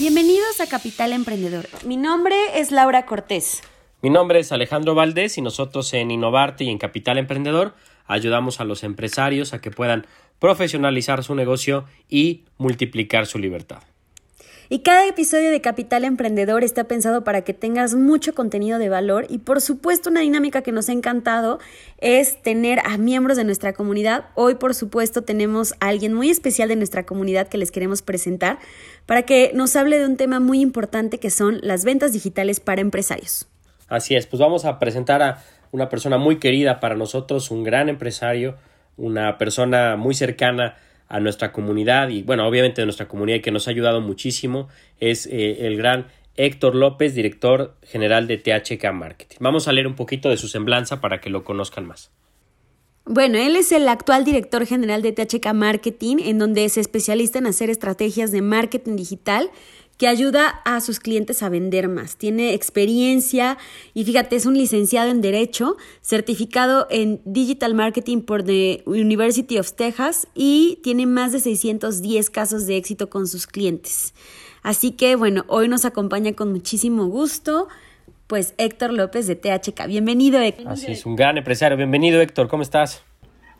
Bienvenidos a Capital Emprendedor. Mi nombre es Laura Cortés. Mi nombre es Alejandro Valdés y nosotros en Innovarte y en Capital Emprendedor ayudamos a los empresarios a que puedan profesionalizar su negocio y multiplicar su libertad. Y cada episodio de Capital Emprendedor está pensado para que tengas mucho contenido de valor y por supuesto una dinámica que nos ha encantado es tener a miembros de nuestra comunidad. Hoy por supuesto tenemos a alguien muy especial de nuestra comunidad que les queremos presentar para que nos hable de un tema muy importante que son las ventas digitales para empresarios. Así es, pues vamos a presentar a una persona muy querida para nosotros, un gran empresario, una persona muy cercana a nuestra comunidad y bueno, obviamente de nuestra comunidad y que nos ha ayudado muchísimo es eh, el gran Héctor López, director general de THK Marketing. Vamos a leer un poquito de su semblanza para que lo conozcan más. Bueno, él es el actual director general de THK Marketing, en donde es especialista en hacer estrategias de marketing digital que ayuda a sus clientes a vender más. Tiene experiencia y fíjate, es un licenciado en Derecho, certificado en Digital Marketing por the University of Texas y tiene más de 610 casos de éxito con sus clientes. Así que bueno, hoy nos acompaña con muchísimo gusto. Pues Héctor López de THK. Bienvenido, Héctor. Así es, un gran empresario. Bienvenido, Héctor. ¿Cómo estás?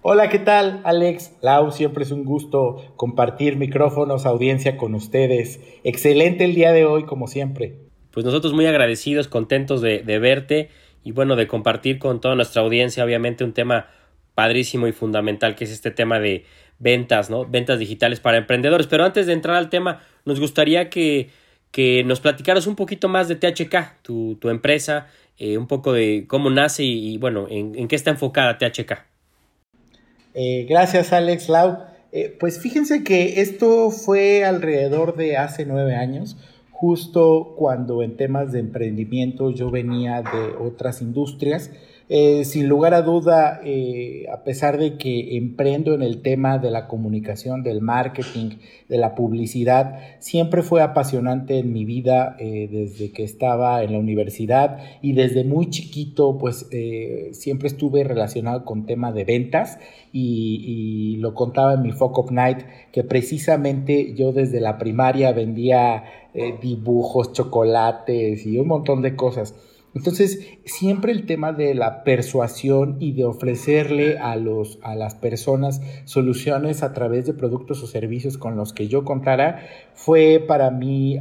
Hola, ¿qué tal? Alex, Lau, siempre es un gusto compartir micrófonos, audiencia con ustedes. Excelente el día de hoy, como siempre. Pues nosotros muy agradecidos, contentos de, verte y bueno, de compartir con toda nuestra audiencia, obviamente, un tema padrísimo y fundamental que es este tema de ventas, ¿no? Ventas digitales para emprendedores. Pero antes de entrar al tema, nos gustaría que, que nos platicaras un poquito más de THK, tu, tu empresa, eh, un poco de cómo nace y, bueno, en, en qué está enfocada THK. Eh, gracias, Alex Lau. Eh, pues fíjense que esto fue alrededor de hace nueve años, justo cuando en temas de emprendimiento yo venía de otras industrias eh, sin lugar a duda, eh, a pesar de que emprendo en el tema de la comunicación, del marketing, de la publicidad, siempre fue apasionante en mi vida eh, desde que estaba en la universidad y desde muy chiquito, pues siempre estuve relacionado con tema de ventas y, lo contaba en mi Fuck Up Night, que precisamente yo desde la primaria vendía dibujos, chocolates y un montón de cosas. Entonces, siempre el tema de la persuasión y de ofrecerle a, los, a las personas soluciones a través de productos o servicios con los que yo contara fue para mí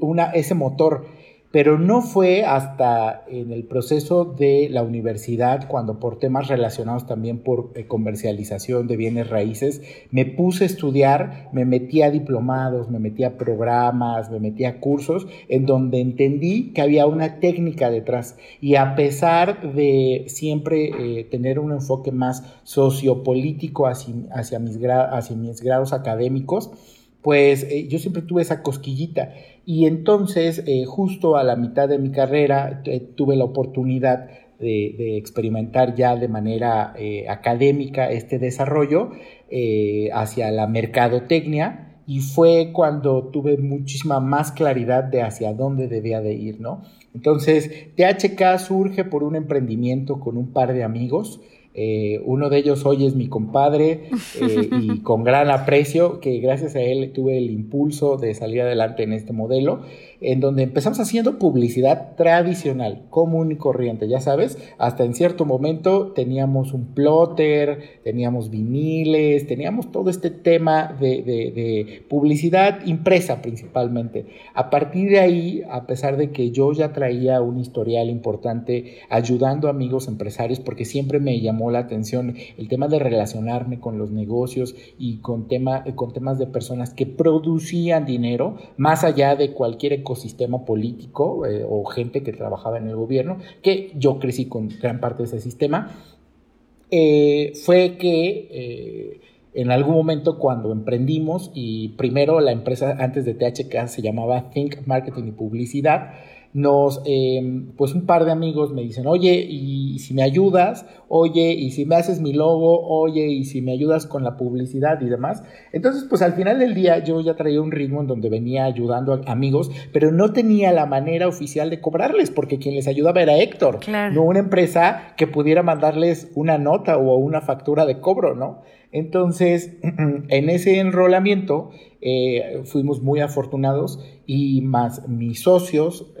una, ese motor pero no fue hasta en el proceso de la universidad, cuando por temas relacionados también por eh, comercialización de bienes raíces, me puse a estudiar, me metí a diplomados, me metí a programas, me metí a cursos, en donde entendí que había una técnica detrás. Y a pesar de siempre eh, tener un enfoque más sociopolítico hacia, hacia, mis, hacia mis grados académicos, pues eh, yo siempre tuve esa cosquillita y entonces eh, justo a la mitad de mi carrera eh, tuve la oportunidad de, experimentar ya de manera académica este desarrollo hacia la mercadotecnia y fue cuando tuve muchísima más claridad de hacia dónde debía de ir, ¿no? Entonces, THK surge por un emprendimiento con un par de amigos eh, uno de ellos hoy es mi compadre eh, y con gran aprecio que gracias a él tuve el impulso de salir adelante en este modelo en donde empezamos haciendo publicidad tradicional, común y corriente, ya sabes, hasta en cierto momento teníamos un plotter, teníamos viniles, teníamos todo este tema de, publicidad impresa principalmente. A partir de ahí, a pesar de que yo ya traía un historial importante ayudando a amigos empresarios, porque siempre me llamó la atención el tema de relacionarme con los negocios y con, tema, con temas de personas que producían dinero, más allá de cualquier ecosistema político eh, o gente que trabajaba en el gobierno, que yo crecí con gran parte de ese sistema, eh, fue que en algún momento cuando emprendimos y primero la empresa antes de THK se llamaba Think Marketing y Publicidad, nos, em, pues un par de amigos me dicen, oye, y si me ayudas, oye, y si me haces mi logo, oye, y si me ayudas con la publicidad y demás. Entonces, pues al final del día yo ya traía un ritmo en donde venía ayudando a amigos, pero no tenía la manera oficial de cobrarles, porque quien les ayudaba era Héctor, no una empresa que pudiera mandarles una nota o una factura de cobro, ¿no? Entonces, en ese enrolamiento eh, fuimos muy afortunados y más mis socios eh,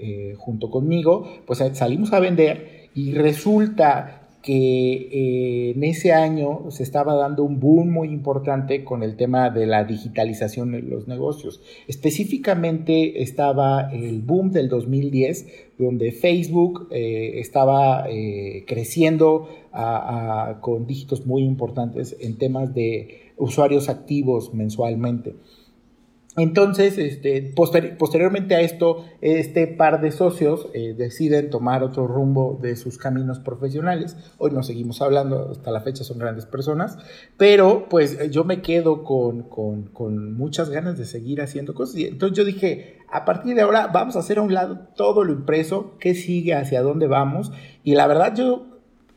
eh, junto conmigo, pues salimos a vender y resulta que en ese año se estaba dando un boom muy importante con el tema de la digitalización de los negocios. Específicamente estaba el boom del 2010, donde Facebook estaba creciendo con dígitos muy importantes en temas de usuarios activos mensualmente. Entonces, este, posteriormente a esto, este par de socios eh, deciden tomar otro rumbo de sus caminos profesionales. Hoy nos seguimos hablando, hasta la fecha son grandes personas, pero pues yo me quedo con, con, con muchas ganas de seguir haciendo cosas. Y entonces yo dije, a partir de ahora vamos a hacer a un lado todo lo impreso, qué sigue, hacia dónde vamos. Y la verdad yo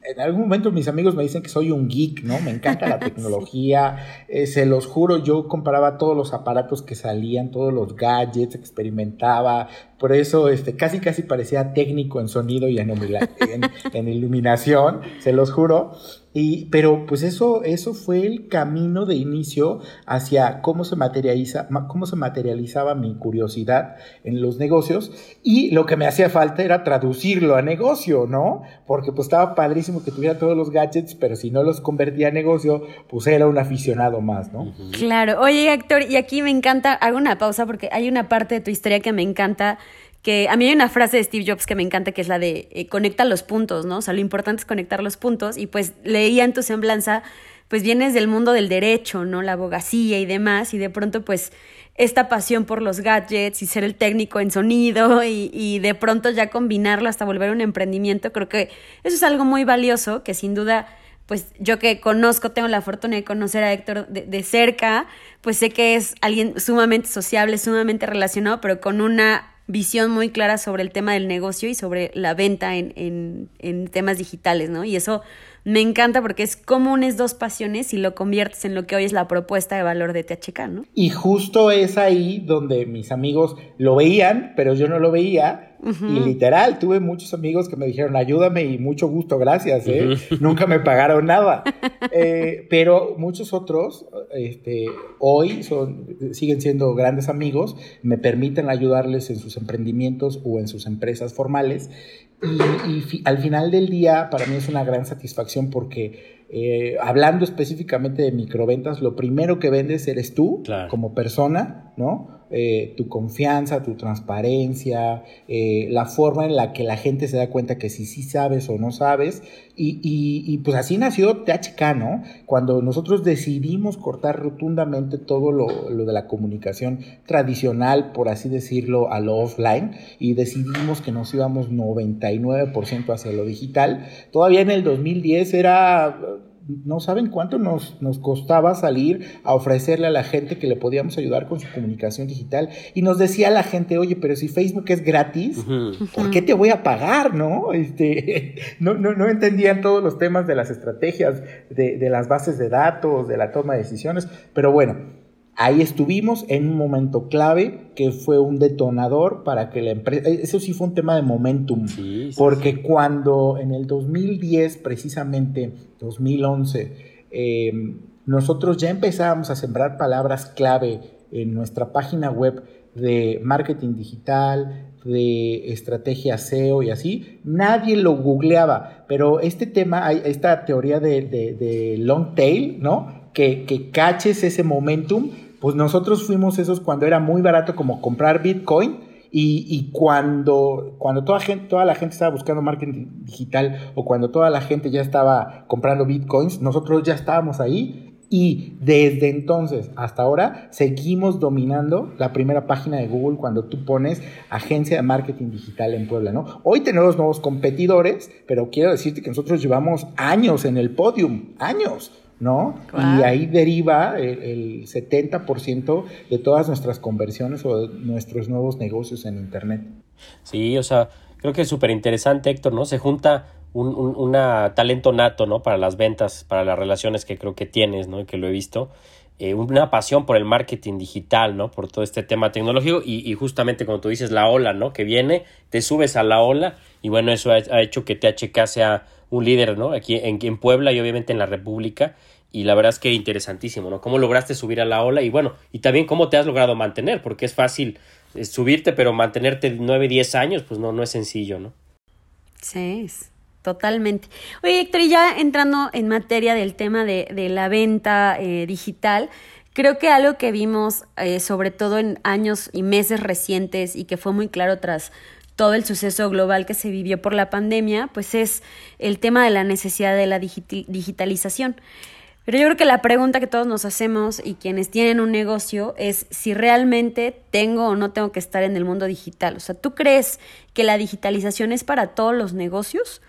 en algún momento mis amigos me dicen que soy un geek, ¿no? Me encanta la tecnología, eh, se los juro, yo comparaba todos los aparatos que salían, todos los gadgets, experimentaba, por eso este, casi casi parecía técnico en sonido y en, en iluminación, se los juro. Y, pero pues eso, eso fue el camino de inicio hacia cómo se, materializa, cómo se materializaba mi curiosidad en los negocios y lo que me hacía falta era traducirlo a negocio, ¿no? Porque pues estaba padrísimo que tuviera todos los gadgets, pero si no los convertía a negocio, pues era un aficionado más, ¿no? Claro. Oye, Héctor, y aquí me encanta, hago una pausa porque hay una parte de tu historia que me encanta que a mí hay una frase de Steve Jobs que me encanta, que es la de eh, conecta los puntos, ¿no? O sea, lo importante es conectar los puntos y pues leía en tu semblanza, pues vienes del mundo del derecho, ¿no? La abogacía y demás y de pronto pues esta pasión por los gadgets y ser el técnico en sonido y, y de pronto ya combinarlo hasta volver un emprendimiento, creo que eso es algo muy valioso que sin duda pues yo que conozco, tengo la fortuna de conocer a Héctor de, de, cerca, pues sé que es alguien sumamente sociable, sumamente relacionado, pero con una visión muy clara sobre el tema del negocio y sobre la venta en, en, en temas digitales, ¿no? Y eso me encanta porque es como unes dos pasiones y lo conviertes en lo que hoy es la propuesta de valor de THK, ¿no? Y justo es ahí donde mis amigos lo veían, pero yo no lo veía. Y literal, tuve muchos amigos que me dijeron, ayúdame y mucho gusto, gracias, ¿eh? Nunca me pagaron nada. Eh, pero muchos otros, este, hoy son, siguen siendo grandes amigos, me permiten ayudarles en sus emprendimientos o en sus empresas formales. Y, al final del día, para mí es una gran satisfacción porque eh, hablando específicamente de microventas, lo primero que vendes eres tú como persona, ¿no? Eh, tu confianza, tu transparencia, eh, la forma en la que la gente se da cuenta que si sí sabes o no sabes. Y, y, pues así nació THK, ¿no? Cuando nosotros decidimos cortar rotundamente todo lo, lo, de la comunicación tradicional, por así decirlo, a lo offline, y decidimos que nos íbamos 99% hacia lo digital, todavía en el 2010 era no saben cuánto nos, nos, costaba salir a ofrecerle a la gente que le podíamos ayudar con su comunicación digital. Y nos decía la gente, oye, pero si Facebook es gratis, ¿por qué te voy a pagar? ¿No? Este, no, no, no entendían todos los temas de las estrategias, de, de las bases de datos, de la toma de decisiones. Pero bueno, ahí estuvimos en un momento clave que fue un detonador para que la empresa, eh, eso sí fue un tema de momentum, porque cuando en el 2010, precisamente 2011, em, nosotros ya empezábamos a sembrar palabras clave en nuestra página web de marketing digital, de estrategia SEO y así, nadie lo googleaba, pero este tema, esta teoría de, long tail, ¿no? Que, que caches ese momentum, pues nosotros fuimos esos cuando era muy barato como comprar Bitcoin y, cuando, cuando toda, gente, toda la gente estaba buscando marketing digital o cuando toda la gente ya estaba comprando Bitcoins, nosotros ya estábamos ahí y desde entonces hasta ahora seguimos dominando la primera página de Google cuando tú pones agencia de marketing digital en Puebla, ¿no? Hoy tenemos nuevos competidores, pero quiero decirte que nosotros llevamos años en el podium, años. ¿No? Y ahí deriva el, 70% de todas nuestras conversiones o de nuestros nuevos negocios en Internet. Sí, o sea, creo que es súper interesante, Héctor, ¿no? Se junta un, un talento nato, ¿no? Para las ventas, para las relaciones que creo que tienes, ¿no? Y que lo he visto. Eh, una pasión por el marketing digital, ¿no? Por todo este tema tecnológico y, y, justamente como tú dices, la ola, ¿no? Que viene, te subes a la ola y bueno, eso ha, ha hecho que THK sea un líder, ¿no? Aquí en, Puebla y obviamente en la República y la verdad es que interesantísimo, ¿no? Cómo lograste subir a la ola y bueno, y también cómo te has logrado mantener, porque es fácil eh, subirte, pero mantenerte 9, 10 años, pues no, no es sencillo, ¿no? Sí, totalmente. Oye, Héctor, y ya entrando en materia del tema de, de la venta eh, digital, creo que algo que vimos, eh, sobre todo en años y meses recientes y que fue muy claro tras todo el suceso global que se vivió por la pandemia, pues es el tema de la necesidad de la digitalización. Pero yo creo que la pregunta que todos nos hacemos y quienes tienen un negocio es si realmente tengo o no tengo que estar en el mundo digital. O sea, ¿tú crees que la digitalización es para todos los negocios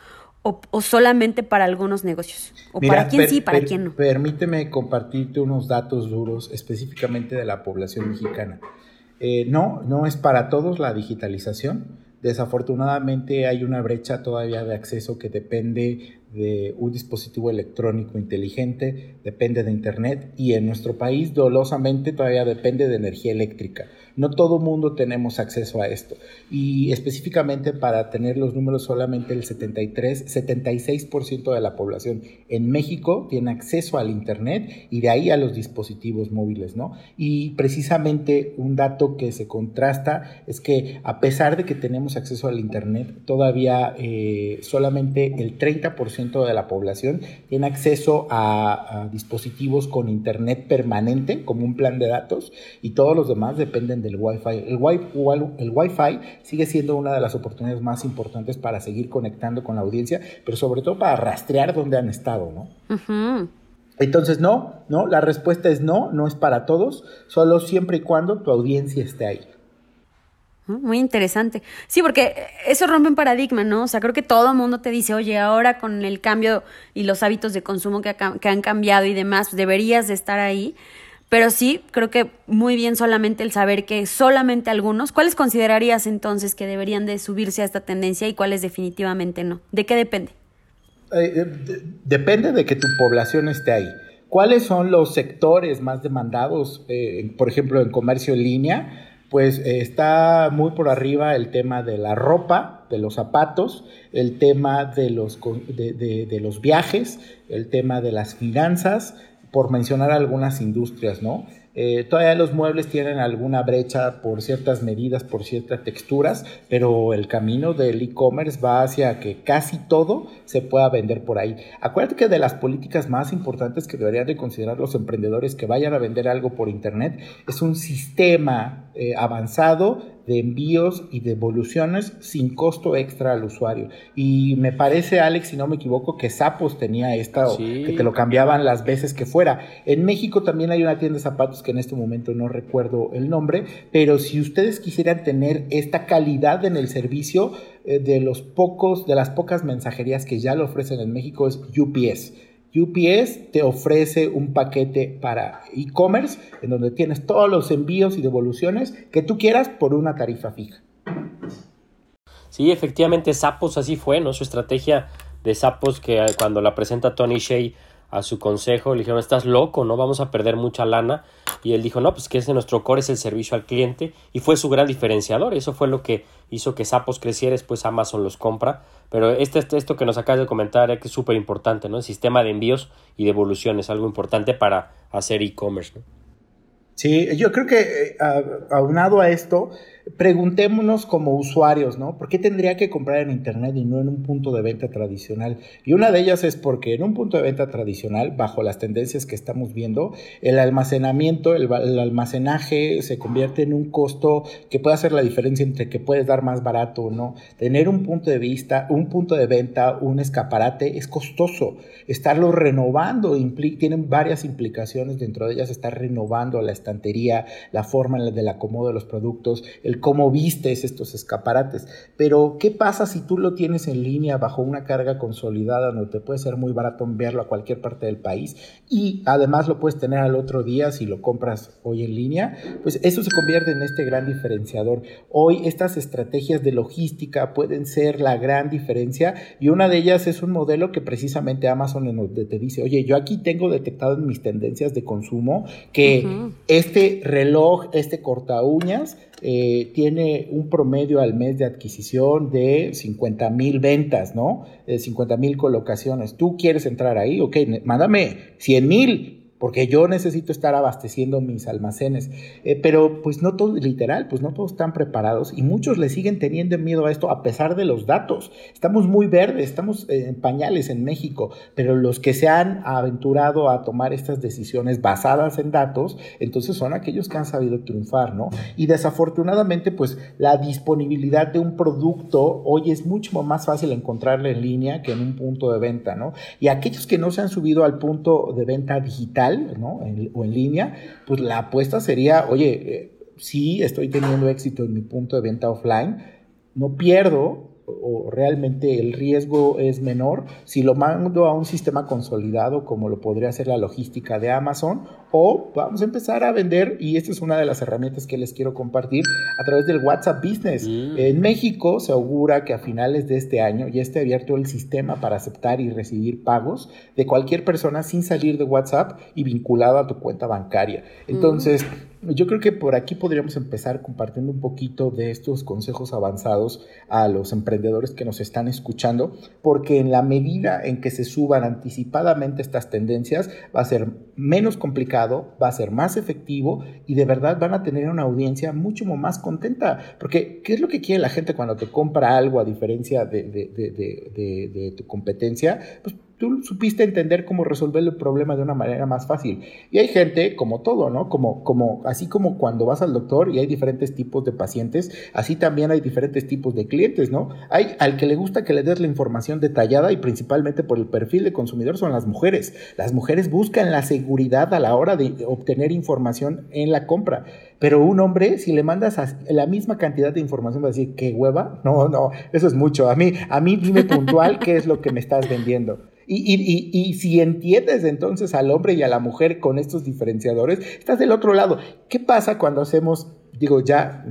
o, solamente para algunos negocios? ¿O para quién sí y para quién no? Permíteme compartirte unos datos duros específicamente de la población mexicana. Eh, no, no es para todos la digitalización. Desafortunadamente hay una brecha todavía de acceso que depende de un dispositivo electrónico inteligente, depende de Internet y en nuestro país dolosamente todavía depende de energía eléctrica. No todo mundo tenemos acceso a esto y específicamente para tener los números solamente el 73, 76% de la población en México tiene acceso al Internet y de ahí a los dispositivos móviles, ¿no? Y precisamente un dato que se contrasta es que a pesar de que tenemos acceso al Internet, todavía eh, solamente el 30% de la población tiene acceso a, dispositivos con internet permanente como un plan de datos y todos los demás dependen del Wi-Fi. El, wi el Wi-Fi sigue siendo una de las oportunidades más importantes para seguir conectando con la audiencia, pero sobre todo para rastrear dónde han estado, ¿no? Entonces, no, no, la respuesta es no, no es para todos, solo siempre y cuando tu audiencia esté ahí. Muy interesante. Sí, porque eso rompe un paradigma, ¿no? O sea, creo que todo el mundo te dice, oye, ahora con el cambio y los hábitos de consumo que, que han cambiado y demás, deberías de estar ahí. Pero sí, creo que muy bien solamente el saber que solamente algunos, ¿cuáles considerarías entonces que deberían de subirse a esta tendencia y cuáles definitivamente no? ¿De qué depende? Depende de que tu población esté ahí. ¿Cuáles son los sectores más demandados, eh, por ejemplo, en comercio en línea? pues eh, está muy por arriba el tema de la ropa, de los zapatos, el tema de los, de, los viajes, el tema de las finanzas, por mencionar algunas industrias, ¿no? Eh, todavía los muebles tienen alguna brecha por ciertas medidas, por ciertas texturas, pero el camino del e-commerce va hacia que casi todo se pueda vender por ahí. Acuérdate que de las políticas más importantes que deberían de considerar los emprendedores que vayan a vender algo por internet es un sistema eh, avanzado de envíos y devoluciones sin costo extra al usuario. Y me parece, Alex, si no me equivoco, que Zapos tenía esta, que te lo cambiaban las veces que fuera. En México también hay una tienda de zapatos que en este momento no recuerdo el nombre, pero si ustedes quisieran tener esta calidad en el servicio, eh, de los pocos, de las pocas mensajerías que ya lo ofrecen en México es UPS. UPS te ofrece un paquete para e-commerce en donde tienes todos los envíos y devoluciones que tú quieras por una tarifa fija. Sí, efectivamente, Sapos así fue, ¿no? Su estrategia de Sapos que cuando la presenta Tony Shea a su consejo, le dijeron, estás loco, no vamos a perder mucha lana. Y él dijo, no, pues que ese nuestro core es el servicio al cliente. Y fue su gran diferenciador. Eso fue lo que hizo que Sapos creciera, después Amazon los compra. Pero este, este esto que nos acabas de comentar es súper importante, ¿no? El sistema de envíos y devoluciones, algo importante para hacer e-commerce, ¿no? Sí, yo creo que eh, aunado a esto, preguntémonos como usuarios, ¿no? ¿Por qué tendría que comprar en Internet y no en un punto de venta tradicional? Y una de ellas es porque en un punto de venta tradicional, bajo las tendencias que estamos viendo, el almacenamiento, el, almacenaje se convierte en un costo que puede hacer la diferencia entre que puedes dar más barato o no. Tener un punto de vista, un punto de venta, un escaparate es costoso. Estarlo renovando tienen varias implicaciones, dentro de ellas estar renovando la estantería, la forma del acomodo de los productos, el el cómo vistes estos escaparates. Pero, ¿qué pasa si tú lo tienes en línea bajo una carga consolidada donde te puede ser muy barato enviarlo a cualquier parte del país y además lo puedes tener al otro día si lo compras hoy en línea? Pues eso se convierte en este gran diferenciador. Hoy estas estrategias de logística pueden ser la gran diferencia y una de ellas es un modelo que precisamente Amazon te dice, oye, yo aquí tengo detectado en mis tendencias de consumo que este reloj, este corta uñas, eh, tiene un promedio al mes de adquisición de 50 mil ventas, ¿no? De 50 mil colocaciones. ¿Tú quieres entrar ahí? Ok, mándame 100 mil porque yo necesito estar abasteciendo mis almacenes. Eh, pero pues no todo, literal, pues no todos están preparados y muchos le siguen teniendo miedo a esto a pesar de los datos. Estamos muy verdes, estamos eh, en pañales en México, pero los que se han aventurado a tomar estas decisiones basadas en datos, entonces son aquellos que han sabido triunfar, ¿no? Y desafortunadamente, pues la disponibilidad de un producto hoy es mucho más fácil encontrarle en línea que en un punto de venta, ¿no? Y aquellos que no se han subido al punto de venta digital, o en línea, pues la apuesta sería, oye, eh, si estoy teniendo éxito en mi punto de venta offline, no pierdo o realmente el riesgo es menor si lo mando a un sistema consolidado como lo podría ser la logística de Amazon o vamos a empezar a vender y esta es una de las herramientas que les quiero compartir a través del WhatsApp Business. Mm. En México se augura que a finales de este año ya esté abierto el sistema para aceptar y recibir pagos de cualquier persona sin salir de WhatsApp y vinculado a tu cuenta bancaria. Entonces, yo creo que por aquí podríamos empezar compartiendo un poquito de estos consejos avanzados a los emprendedores que nos están escuchando, porque en la medida en que se suban anticipadamente estas tendencias, va a ser menos complicado, va a ser más efectivo y de verdad van a tener una audiencia mucho más contenta. Porque, ¿qué es lo que quiere la gente cuando te compra algo a diferencia de, de tu competencia? Pues supiste entender cómo resolver el problema de una manera más fácil. Y hay gente, como todo, ¿no? Como, como, así como cuando vas al doctor y hay diferentes tipos de pacientes, así también hay diferentes tipos de clientes, ¿no? Hay al que le gusta que le des la información detallada y principalmente por el perfil de consumidor son las mujeres. Las mujeres buscan la seguridad a la hora de obtener información en la compra. Pero un hombre, si le mandas la misma cantidad de información, va a decir, ¿qué hueva? No, no, eso es mucho. A mí, a mí dime puntual qué es lo que me estás vendiendo. Y, si entiendes entonces al hombre y a la mujer con estos diferenciadores, estás del otro lado. ¿Qué pasa cuando hacemos, digo, ya,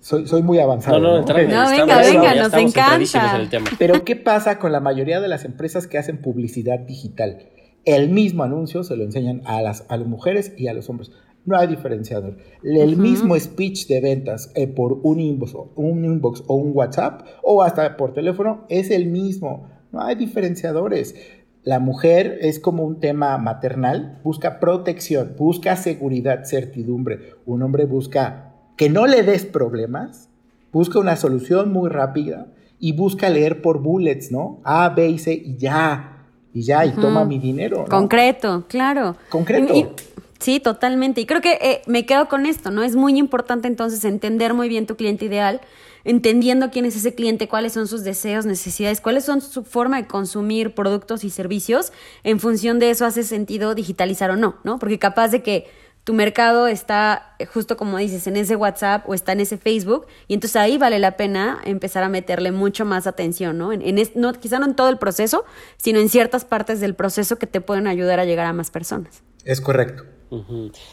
soy, muy avanzado? No, no, venga, venga, nos encanta. Pero ¿qué pasa con la mayoría de las empresas que hacen publicidad digital? El mismo anuncio se lo enseñan a las, a las mujeres y a los hombres. No hay diferenciador. El mismo speech de ventas eh, por un inbox, un inbox o un WhatsApp o hasta por teléfono es el mismo no hay diferenciadores. La mujer es como un tema maternal, busca protección, busca seguridad, certidumbre. Un hombre busca que no le des problemas, busca una solución muy rápida y busca leer por bullets, ¿no? A, B y C y ya, y ya, y toma mi dinero. Concreto, claro. Concreto. sí, totalmente. Y creo que eh, me quedo con esto, ¿no? Es muy importante entonces entender muy bien tu cliente ideal entendiendo quién es ese cliente, cuáles son sus deseos, necesidades, cuáles son su forma de consumir productos y servicios. En función de eso hace sentido digitalizar o no, ¿no? Porque capaz de que tu mercado está justo como dices en ese WhatsApp o está en ese Facebook y entonces ahí vale la pena empezar a meterle mucho más atención, ¿no? En, no quizá no en todo el proceso, sino en ciertas partes del proceso que te pueden ayudar a llegar a más personas. Es correcto.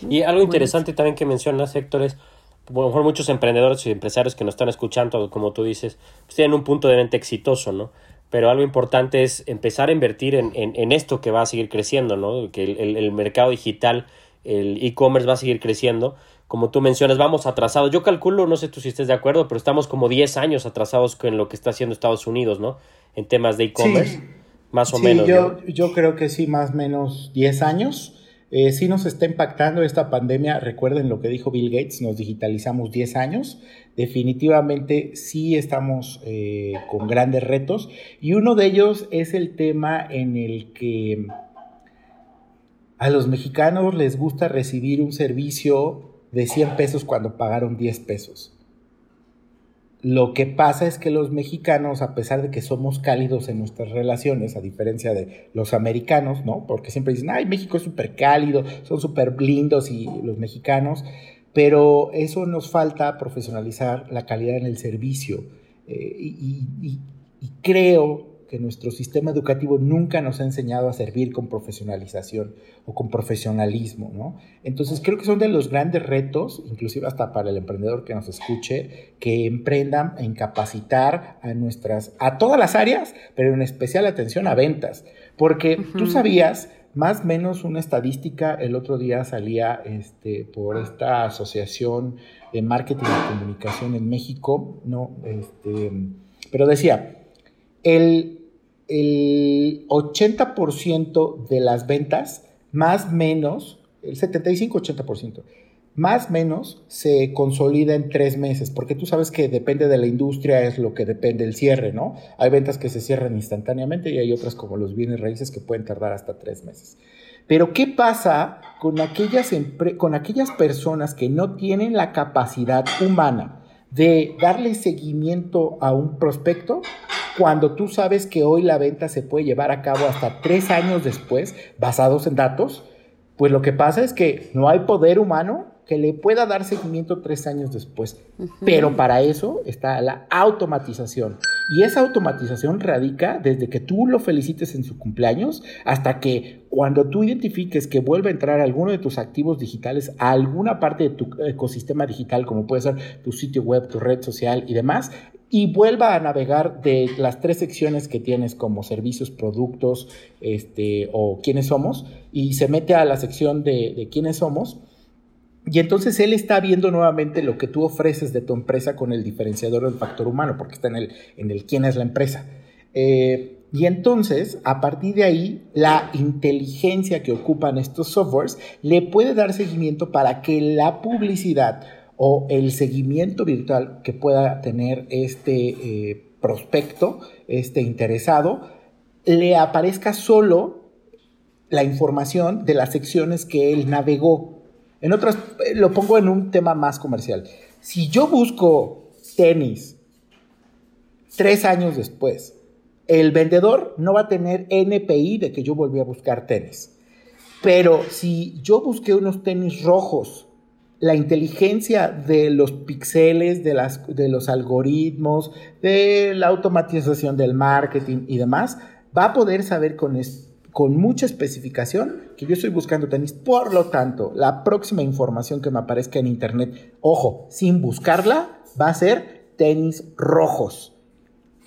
Y algo interesante también que mencionas, Héctor, es a lo mejor muchos emprendedores y empresarios que nos están escuchando, como tú dices, pues tienen un punto de venta exitoso, ¿no? Pero algo importante es empezar a invertir en, en, esto que va a seguir creciendo, ¿no? Que el, el, mercado digital, el e-commerce va a seguir creciendo. Como tú mencionas, vamos atrasados. Yo calculo, no sé tú si estés de acuerdo, pero estamos como 10 años atrasados con lo que está haciendo Estados Unidos, ¿no? En temas de e-commerce. Más o menos. Yo, yo creo que sí, más o menos 10 años. Eh, sí nos está impactando esta pandemia. Recuerden lo que dijo Bill Gates, nos digitalizamos 10 años. Definitivamente sí estamos eh, con grandes retos y uno de ellos es el tema en el que a los mexicanos les gusta recibir un servicio de 100 pesos cuando pagaron 10 pesos. Lo que pasa es que los mexicanos, a pesar de que somos cálidos en nuestras relaciones, a diferencia de los americanos, ¿no? Porque siempre dicen, ay, México es súper cálido, son súper lindos y los mexicanos, pero eso nos falta profesionalizar la calidad en el servicio. Eh, y, creo que nuestro sistema educativo nunca nos ha enseñado a servir con profesionalización o con profesionalismo, ¿no? Entonces creo que son de los grandes retos, inclusive hasta para el emprendedor que nos escuche, que emprendan en capacitar a nuestras, a todas las áreas, pero en especial atención a ventas, porque tú sabías más o menos una estadística, el otro día salía este, por esta asociación de marketing y comunicación en México, ¿no? Este, pero decía, el, el 80% de las ventas, más menos, el 75-80%, más menos se consolida en tres meses, porque tú sabes que depende de la industria, es lo que depende el cierre, ¿no? Hay ventas que se cierran instantáneamente y hay otras como los bienes raíces que pueden tardar hasta tres meses. Pero ¿qué pasa con aquellas, con aquellas personas que no tienen la capacidad humana de darle seguimiento a un prospecto cuando tú sabes que hoy la venta se puede llevar a cabo hasta tres años después, basados en datos? Pues lo que pasa es que no hay poder humano que le pueda dar seguimiento tres años después. Pero para eso está la automatización. Y esa automatización radica desde que tú lo felicites en su cumpleaños hasta que cuando tú identifiques que vuelve a entrar alguno de tus activos digitales a alguna parte de tu ecosistema digital, como puede ser tu sitio web, tu red social y demás, y vuelva a navegar de las tres secciones que tienes como servicios, productos este, o quiénes somos, y se mete a la sección de, de quiénes somos, y entonces él está viendo nuevamente lo que tú ofreces de tu empresa con el diferenciador del factor humano, porque está en el, en el quién es la empresa. Eh, y entonces, a partir de ahí, la inteligencia que ocupan estos softwares le puede dar seguimiento para que la publicidad o el seguimiento virtual que pueda tener este eh, prospecto, este interesado, le aparezca solo la información de las secciones que él navegó en otras, eh, lo pongo en un tema más comercial. Si yo busco tenis tres años después, el vendedor no va a tener NPI de que yo volví a buscar tenis. Pero si yo busqué unos tenis rojos, la inteligencia de los píxeles, de, de los algoritmos, de la automatización del marketing y demás, va a poder saber con, esto con mucha especificación que yo estoy buscando tenis. Por lo tanto, la próxima información que me aparezca en internet, ojo, sin buscarla, va a ser tenis rojos.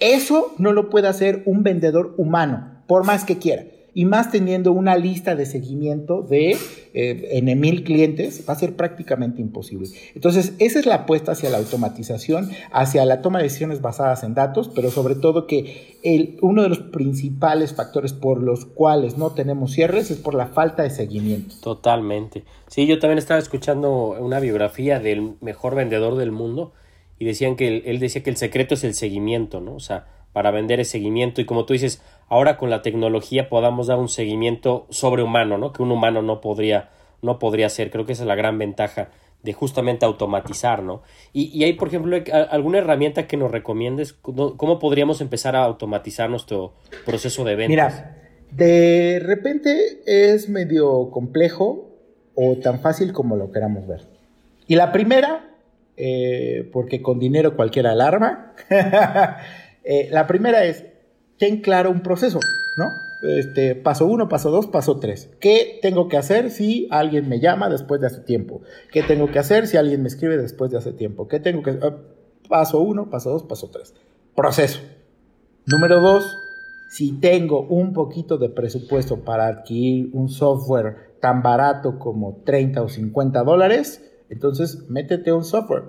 Eso no lo puede hacer un vendedor humano, por más que quiera y más teniendo una lista de seguimiento de eh, en mil clientes, va a ser prácticamente imposible. Entonces, esa es la apuesta hacia la automatización, hacia la toma de decisiones basadas en datos, pero sobre todo que el, uno de los principales factores por los cuales no tenemos cierres es por la falta de seguimiento. Totalmente. Sí, yo también estaba escuchando una biografía del mejor vendedor del mundo y decían que él, él decía que el secreto es el seguimiento, ¿no? O sea, para vender el seguimiento y como tú dices, ahora con la tecnología podamos dar un seguimiento sobrehumano, ¿no? Que un humano no podría, no podría hacer. Creo que esa es la gran ventaja de justamente automatizar, ¿no? Y, y hay, por ejemplo, alguna herramienta que nos recomiendes, ¿cómo podríamos empezar a automatizar nuestro proceso de ventas? Mira, de repente es medio complejo o tan fácil como lo queramos ver. Y la primera, eh, porque con dinero cualquier alarma, Eh, la primera es, ten claro un proceso, ¿no? Este, paso uno, paso dos, paso tres. ¿Qué tengo que hacer si alguien me llama después de hace tiempo? ¿Qué tengo que hacer si alguien me escribe después de hace tiempo? ¿Qué tengo que ah, Paso uno, paso dos, paso tres. Proceso. Número dos, si tengo un poquito de presupuesto para adquirir un software tan barato como 30 o 50 dólares, entonces métete un software.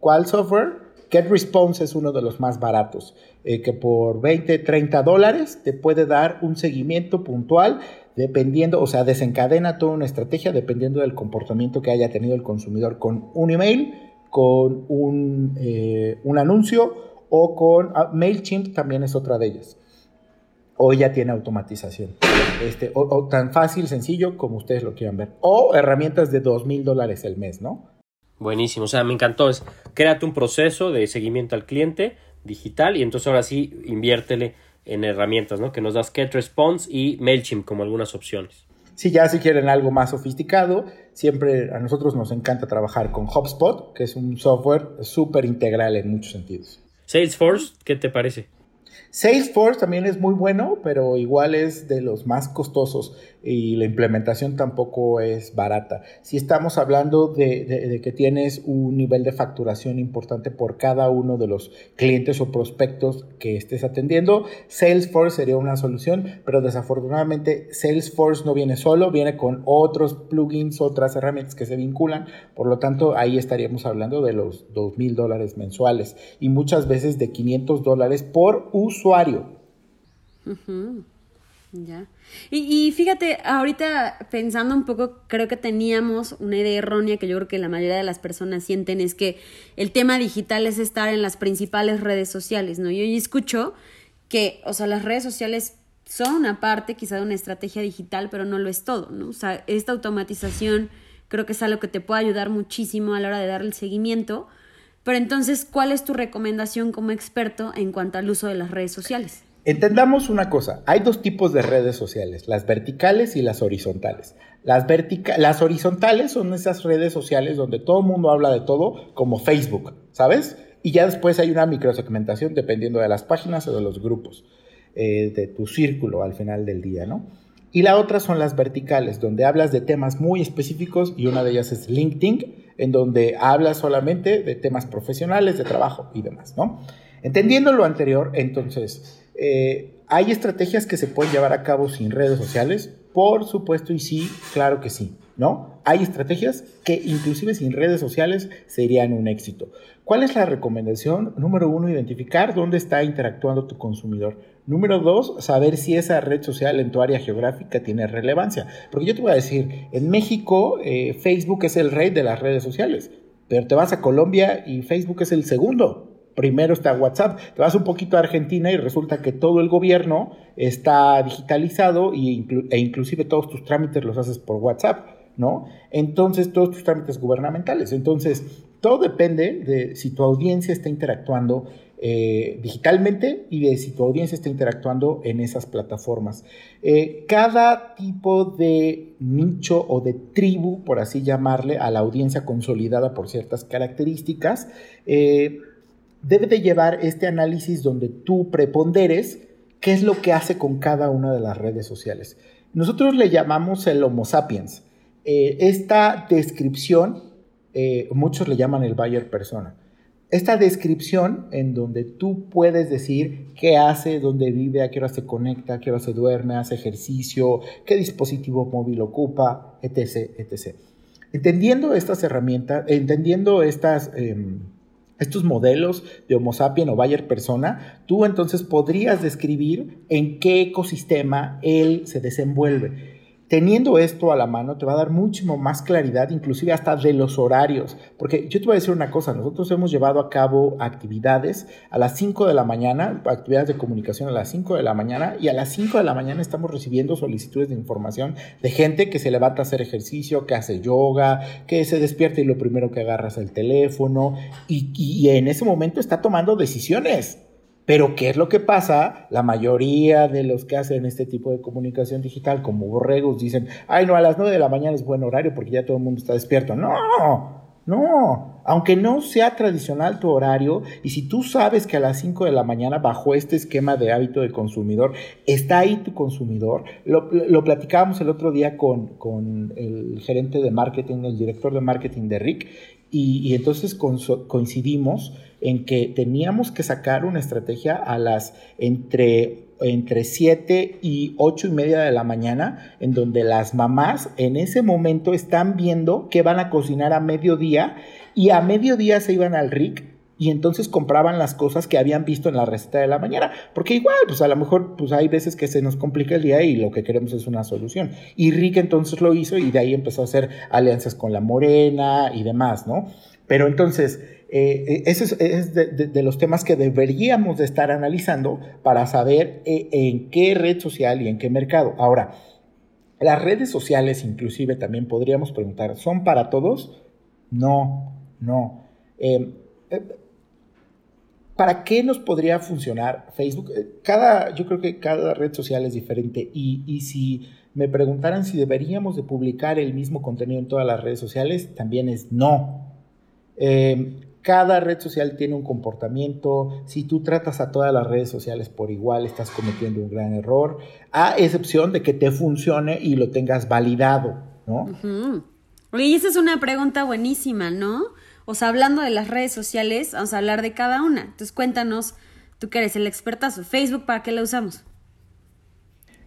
¿Cuál software? GetResponse es uno de los más baratos, eh, que por 20, 30 dólares te puede dar un seguimiento puntual dependiendo, o sea, desencadena toda una estrategia dependiendo del comportamiento que haya tenido el consumidor con un email, con un, eh, un anuncio o con ah, MailChimp también es otra de ellas. O ya tiene automatización. Este, o, tan fácil, sencillo como ustedes lo quieran ver. O herramientas de dos mil dólares el mes, ¿no? Buenísimo, o sea, me encantó. Es, créate un proceso de seguimiento al cliente digital y entonces ahora sí inviértele en herramientas, ¿no? Que nos das GetResponse y MailChimp como algunas opciones. Si ya si quieren algo más sofisticado, siempre a nosotros nos encanta trabajar con HubSpot, que es un software súper integral en muchos sentidos. Salesforce, ¿qué te parece? Salesforce también es muy bueno, pero igual es de los más costosos y la implementación tampoco es barata. Si estamos hablando de, que tienes un nivel de facturación importante por cada uno de los clientes o prospectos que estés atendiendo, Salesforce sería una solución, pero desafortunadamente Salesforce no viene solo, viene con otros plugins, otras herramientas que se vinculan, por lo tanto ahí estaríamos hablando de los dos mil dólares mensuales y muchas veces de 500 dólares por usuario. Ya. Y, fíjate, ahorita pensando un poco, creo que teníamos una idea errónea que yo creo que la mayoría de las personas sienten, es que el tema digital es estar en las principales redes sociales, ¿no? Yo escucho que, o sea, las redes sociales son una parte quizá de una estrategia digital, pero no lo es todo, ¿no? O sea, esta automatización creo que es algo que te puede ayudar muchísimo a la hora de darle el seguimiento. Pero entonces, ¿cuál es tu recomendación como experto en cuanto al uso de las redes sociales? Entendamos una cosa, hay dos tipos de redes sociales, las verticales y las horizontales. Las, las horizontales son esas redes sociales donde todo el mundo habla de todo, como Facebook, ¿sabes? Y ya después hay una microsegmentación dependiendo de las páginas o de los grupos, eh, de tu círculo al final del día, ¿no? Y la otra son las verticales, donde hablas de temas muy específicos y una de ellas es LinkedIn, en donde hablas solamente de temas profesionales, de trabajo y demás, ¿no? Entendiendo lo anterior, entonces, eh, ¿Hay estrategias que se pueden llevar a cabo sin redes sociales? Por supuesto y sí, claro que sí, ¿no? Hay estrategias que inclusive sin redes sociales serían un éxito. ¿Cuál es la recomendación? Número uno, identificar dónde está interactuando tu consumidor. Número dos, saber si esa red social en tu área geográfica tiene relevancia. Porque yo te voy a decir, en México eh, Facebook es el rey de las redes sociales, pero te vas a Colombia y Facebook es el segundo primero está WhatsApp. Te vas un poquito a Argentina y resulta que todo el gobierno está digitalizado e inclusive todos tus trámites los haces por WhatsApp, ¿no? Entonces, todos tus trámites gubernamentales. Entonces, todo depende de si tu audiencia está interactuando eh, digitalmente y de si tu audiencia está interactuando en esas plataformas. Eh, cada tipo de nicho o de tribu, por así llamarle, a la audiencia consolidada por ciertas características, eh, debe de llevar este análisis donde tú preponderes qué es lo que hace con cada una de las redes sociales. Nosotros le llamamos el Homo sapiens. Eh, esta descripción, eh, muchos le llaman el Bayer persona. Esta descripción en donde tú puedes decir qué hace, dónde vive, a qué hora se conecta, a qué hora se duerme, hace ejercicio, qué dispositivo móvil ocupa, etc. etc. Entendiendo estas herramientas, entendiendo estas... Em, estos modelos de Homo sapiens o Bayer persona, tú entonces podrías describir en qué ecosistema él se desenvuelve. Teniendo esto a la mano te va a dar muchísimo más claridad, inclusive hasta de los horarios. Porque yo te voy a decir una cosa, nosotros hemos llevado a cabo actividades a las 5 de la mañana, actividades de comunicación a las 5 de la mañana, y a las 5 de la mañana estamos recibiendo solicitudes de información de gente que se levanta a hacer ejercicio, que hace yoga, que se despierta y lo primero que agarra es el teléfono, y, y en ese momento está tomando decisiones. Pero ¿qué es lo que pasa? La mayoría de los que hacen este tipo de comunicación digital, como borregos, dicen, ay, no, a las 9 de la mañana es buen horario porque ya todo el mundo está despierto. No, no, aunque no sea tradicional tu horario, y si tú sabes que a las 5 de la mañana, bajo este esquema de hábito de consumidor, está ahí tu consumidor, lo, lo platicábamos el otro día con, con, el gerente de marketing, el director de marketing de Rick, y, entonces coincidimos en que teníamos que sacar una estrategia a las entre entre 7 y 8 y media de la mañana, en donde las mamás en ese momento están viendo que van a cocinar a mediodía y a mediodía se iban al RIC y entonces compraban las cosas que habían visto en la receta de la mañana, porque igual, pues a lo mejor, pues hay veces que se nos complica el día y lo que queremos es una solución. Y Rick entonces lo hizo y de ahí empezó a hacer alianzas con la Morena y demás, ¿no? Pero entonces, eh, ese es, de, los temas que deberíamos de estar analizando para saber eh, en qué red social y en qué mercado. Ahora, las redes sociales inclusive también podríamos preguntar, ¿son para todos? No, no. Eh, ¿Para qué nos podría funcionar Facebook? Cada, yo creo que cada red social es diferente y, y si me preguntaran si deberíamos de publicar el mismo contenido en todas las redes sociales, también es no. Eh, cada red social tiene un comportamiento. Si tú tratas a todas las redes sociales por igual, estás cometiendo un gran error, a excepción de que te funcione y lo tengas validado, ¿no? Oye, y esa es una pregunta buenísima, ¿no? O sea, hablando de las redes sociales, vamos a hablar de cada una. Entonces, cuéntanos, tú que eres el expertazo, Facebook, ¿para qué la usamos?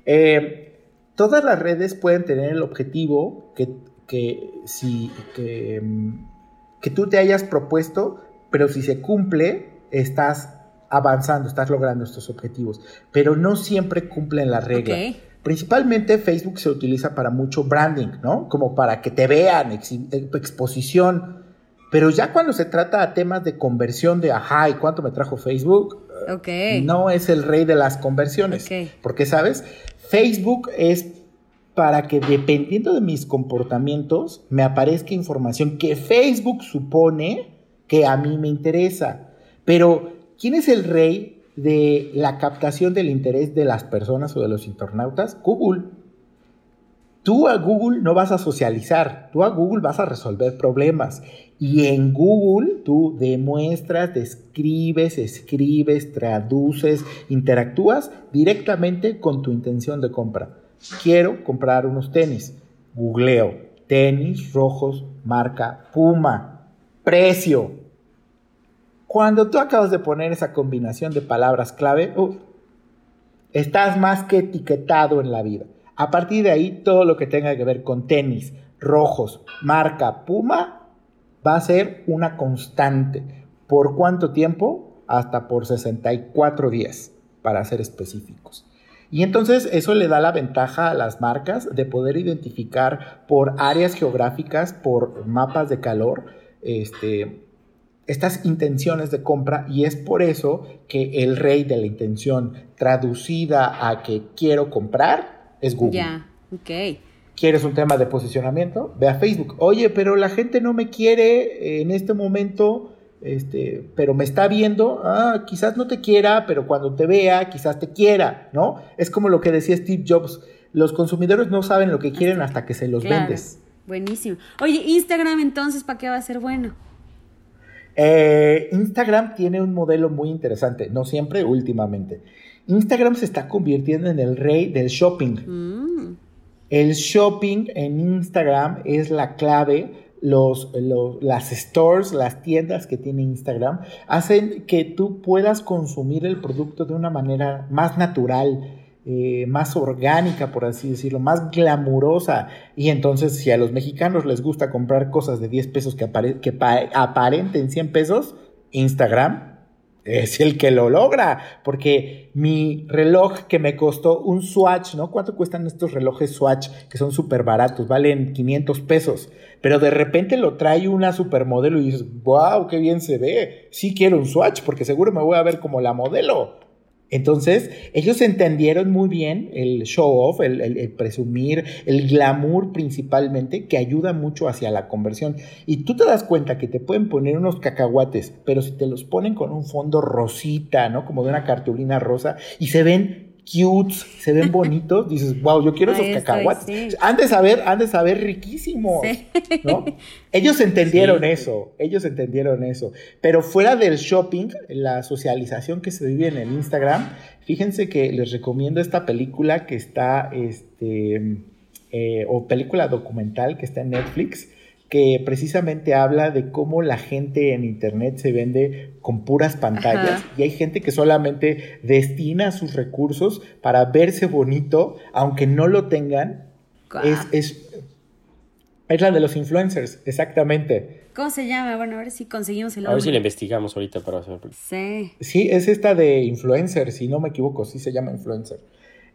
Eh, todas las redes pueden tener el objetivo que, que si que, mm, que tú te hayas propuesto, pero si se cumple, estás avanzando, estás logrando estos objetivos, pero no siempre cumplen la regla. Principalmente Facebook se utiliza para mucho branding, ¿no? Como para que te vean, exposición. Pero ya cuando se trata a temas de conversión de, ajá, ¿y cuánto me trajo Facebook? No es el rey de las conversiones. Porque, ¿sabes? Facebook es para que dependiendo de mis comportamientos me aparezca información que Facebook supone que a mí me interesa. Pero, ¿quién es el rey de la captación del interés de las personas o de los internautas? Google. Tú a Google no vas a socializar, tú a Google vas a resolver problemas. Y en Google tú demuestras, describes, escribes, traduces, interactúas directamente con tu intención de compra quiero comprar unos tenis. Googleo, tenis rojos, marca Puma, precio. Cuando tú acabas de poner esa combinación de palabras clave, estás más que etiquetado en la vida. A partir de ahí, todo lo que tenga que ver con tenis rojos, marca Puma, va a ser una constante. ¿Por cuánto tiempo? Hasta por 64 días, para ser específicos. Y entonces eso le da la ventaja a las marcas de poder identificar por áreas geográficas, por mapas de calor, este, estas intenciones de compra y es por eso que el rey de la intención traducida a que quiero comprar es Google. Ya, ok. ¿Quieres un tema de posicionamiento? Ve a Facebook. Oye, pero la gente no me quiere en este momento este, pero me está viendo, ah, quizás no te quiera, pero cuando te vea, quizás te quiera, ¿no? Es como lo que decía Steve Jobs, los consumidores no saben lo que quieren hasta que se los vendes. Buenísimo. Oye, Instagram entonces, ¿para qué va a ser bueno? Eh, Instagram tiene un modelo muy interesante, no siempre, últimamente. Instagram se está convirtiendo en el rey del shopping. Mm. El shopping en Instagram es la clave los, las stores, las tiendas que tiene Instagram, hacen que tú puedas consumir el producto de una manera más natural, eh, más orgánica, por así decirlo, más glamurosa. Y entonces, si a los mexicanos les gusta comprar cosas de 10 pesos que, que aparenten 100 pesos, Instagram es el que lo logra, porque mi reloj que me costó un Swatch, ¿no? ¿Cuánto cuestan estos relojes Swatch que son súper baratos? Valen 500 pesos, pero de repente lo trae una supermodelo y dices, wow, qué bien se ve, sí quiero un Swatch porque seguro me voy a ver como la modelo. Entonces, ellos entendieron muy bien el show off, el, presumir, el glamour principalmente, que ayuda mucho hacia la conversión. Y tú te das cuenta que te pueden poner unos cacahuates, pero si te los ponen con un fondo rosita, ¿no? Como de una cartulina rosa, y se ven cute, se ven bonitos, dices, wow, yo quiero esos cacahuates. Han de saber, han de saber riquísimos, ¿no? Ellos entendieron eso, ellos entendieron eso. Pero fuera del shopping, la socialización que se vive en el Instagram, fíjense que les recomiendo esta película que está, este, eh, o película documental que está en Netflix, que precisamente habla de cómo la gente en internet se vende con puras pantallas y hay gente que solamente destina sus recursos para verse bonito, aunque no lo tengan. Es, es, es, la de los influencers, exactamente. ¿Cómo se llama? Bueno, a ver si conseguimos el A ver si la investigamos ahorita para hacer. Sí. Sí, es esta de influencer, si no me equivoco, sí se llama influencer.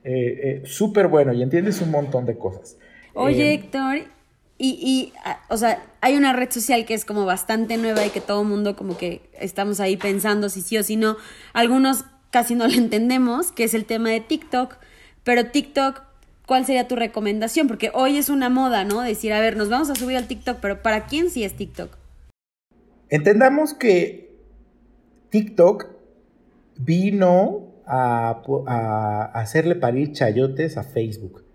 Eh, eh, Súper bueno y entiendes un montón de cosas. Oye, eh, Héctor, y, y, ah, o sea, hay una red social que es como bastante nueva y que todo el mundo como que estamos ahí pensando si sí o si no. Algunos casi no lo entendemos, que es el tema de TikTok. Pero TikTok, ¿cuál sería tu recomendación? Porque hoy es una moda, ¿no? Decir, a ver, nos vamos a subir al TikTok, pero ¿para quién sí es TikTok? Entendamos que TikTok vino a, a hacerle parir chayotes a Facebook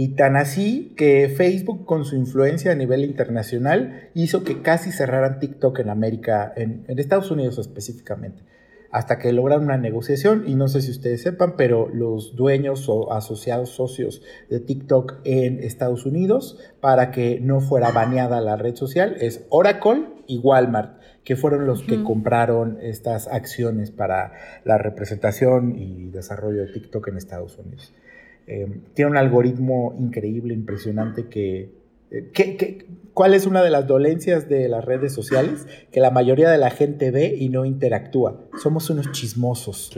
Y tan así que Facebook con su influencia a nivel internacional hizo que casi cerraran TikTok en América, en, en Estados Unidos específicamente hasta que lograron una negociación y no sé si ustedes sepan, pero los dueños o asociados socios de TikTok en Estados Unidos para que no fuera baneada la red social es Oracle y Walmart, que fueron los que compraron estas acciones para la representación y desarrollo de TikTok en Estados Unidos. Eh, tiene un algoritmo increíble, impresionante que eh, ¿Qué, cuál es una de las dolencias de las redes sociales? Que la mayoría de la gente ve y no interactúa. Somos unos chismosos.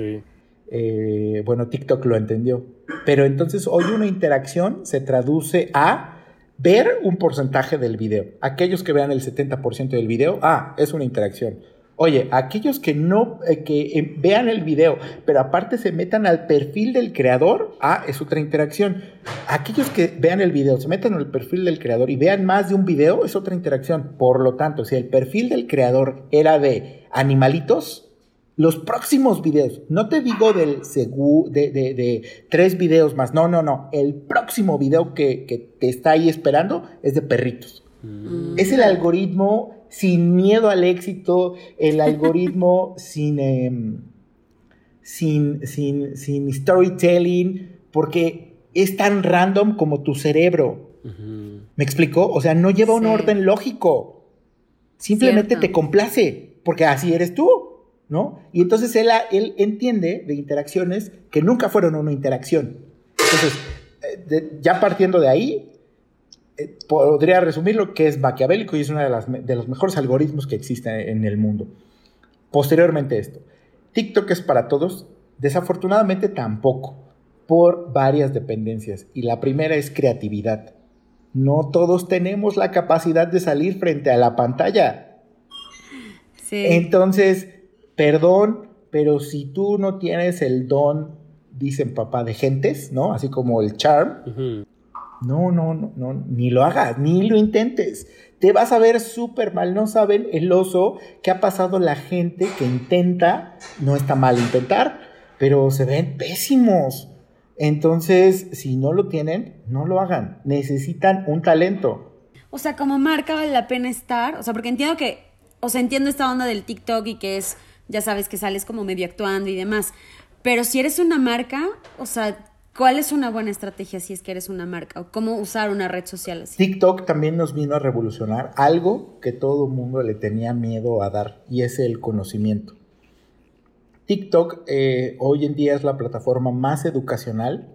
Eh, bueno, TikTok lo entendió. Pero entonces hoy una interacción se traduce a ver un porcentaje del video. Aquellos que vean el 70% del video, ah, es una interacción. Oye, aquellos que no, eh, que eh, vean el video, pero aparte se metan al perfil del creador, ah, es otra interacción. Aquellos que vean el video, se metan al perfil del creador y vean más de un video, es otra interacción. Por lo tanto, si el perfil del creador era de animalitos, los próximos videos, no te digo del de, de, tres videos más, no, no, no, el próximo video que, que te está ahí esperando es de perritos. Mm. Es el algoritmo sin miedo al éxito, el algoritmo sin, em, sin, sin, sin, storytelling, porque es tan random como tu cerebro. ¿Me explicó? O sea, no lleva un orden lógico. Simplemente te complace, porque así eres tú, ¿no? Y entonces él, él entiende de interacciones que nunca fueron una interacción. Entonces, eh, ya partiendo de ahí, eh, podría resumir lo que es maquiavélico y es uno de, de los mejores algoritmos que existen en el mundo. Posteriormente esto, TikTok es para todos, desafortunadamente tampoco, por varias dependencias. Y la primera es creatividad. No todos tenemos la capacidad de salir frente a la pantalla. Sí. Entonces, perdón, pero si tú no tienes el don, dicen papá, de gentes, ¿no? Así como el charm, no, no, no, ni lo hagas, ni lo intentes. Te vas a ver súper mal. No saben el oso que ha pasado la gente que intenta. No está mal intentar, pero se ven pésimos. Entonces, si no lo tienen, no lo hagan. Necesitan un talento. O sea, como marca vale la pena estar. O sea, porque entiendo que, o sea, entiendo esta onda del TikTok y que es, ya sabes, que sales como medio actuando y demás. Pero si eres una marca, o sea, ¿Cuál es una buena estrategia si es que eres una marca? ¿O cómo usar una red social así? TikTok también nos vino a revolucionar algo que todo el mundo le tenía miedo a dar y es el conocimiento. TikTok eh, hoy en día es la plataforma más educacional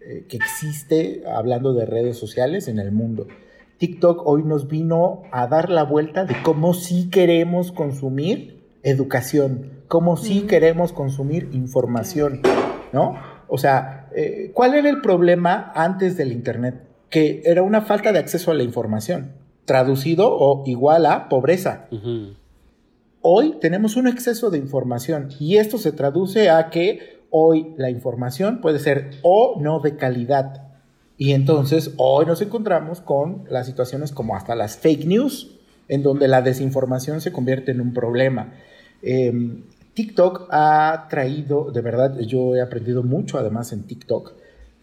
eh, que existe hablando de redes sociales en el mundo. TikTok hoy nos vino a dar la vuelta de cómo sí queremos consumir educación, cómo sí queremos consumir información, ¿no? O sea, eh, ¿cuál era el problema antes del Internet? Que era una falta de acceso a la información, traducido o igual a pobreza. Hoy tenemos un exceso de información y esto se traduce a que hoy la información puede ser o no de calidad. Y entonces hoy nos encontramos con las situaciones como hasta las fake news, en donde la desinformación se convierte en un problema. Em, TikTok ha traído, de verdad, yo he aprendido mucho además en TikTok,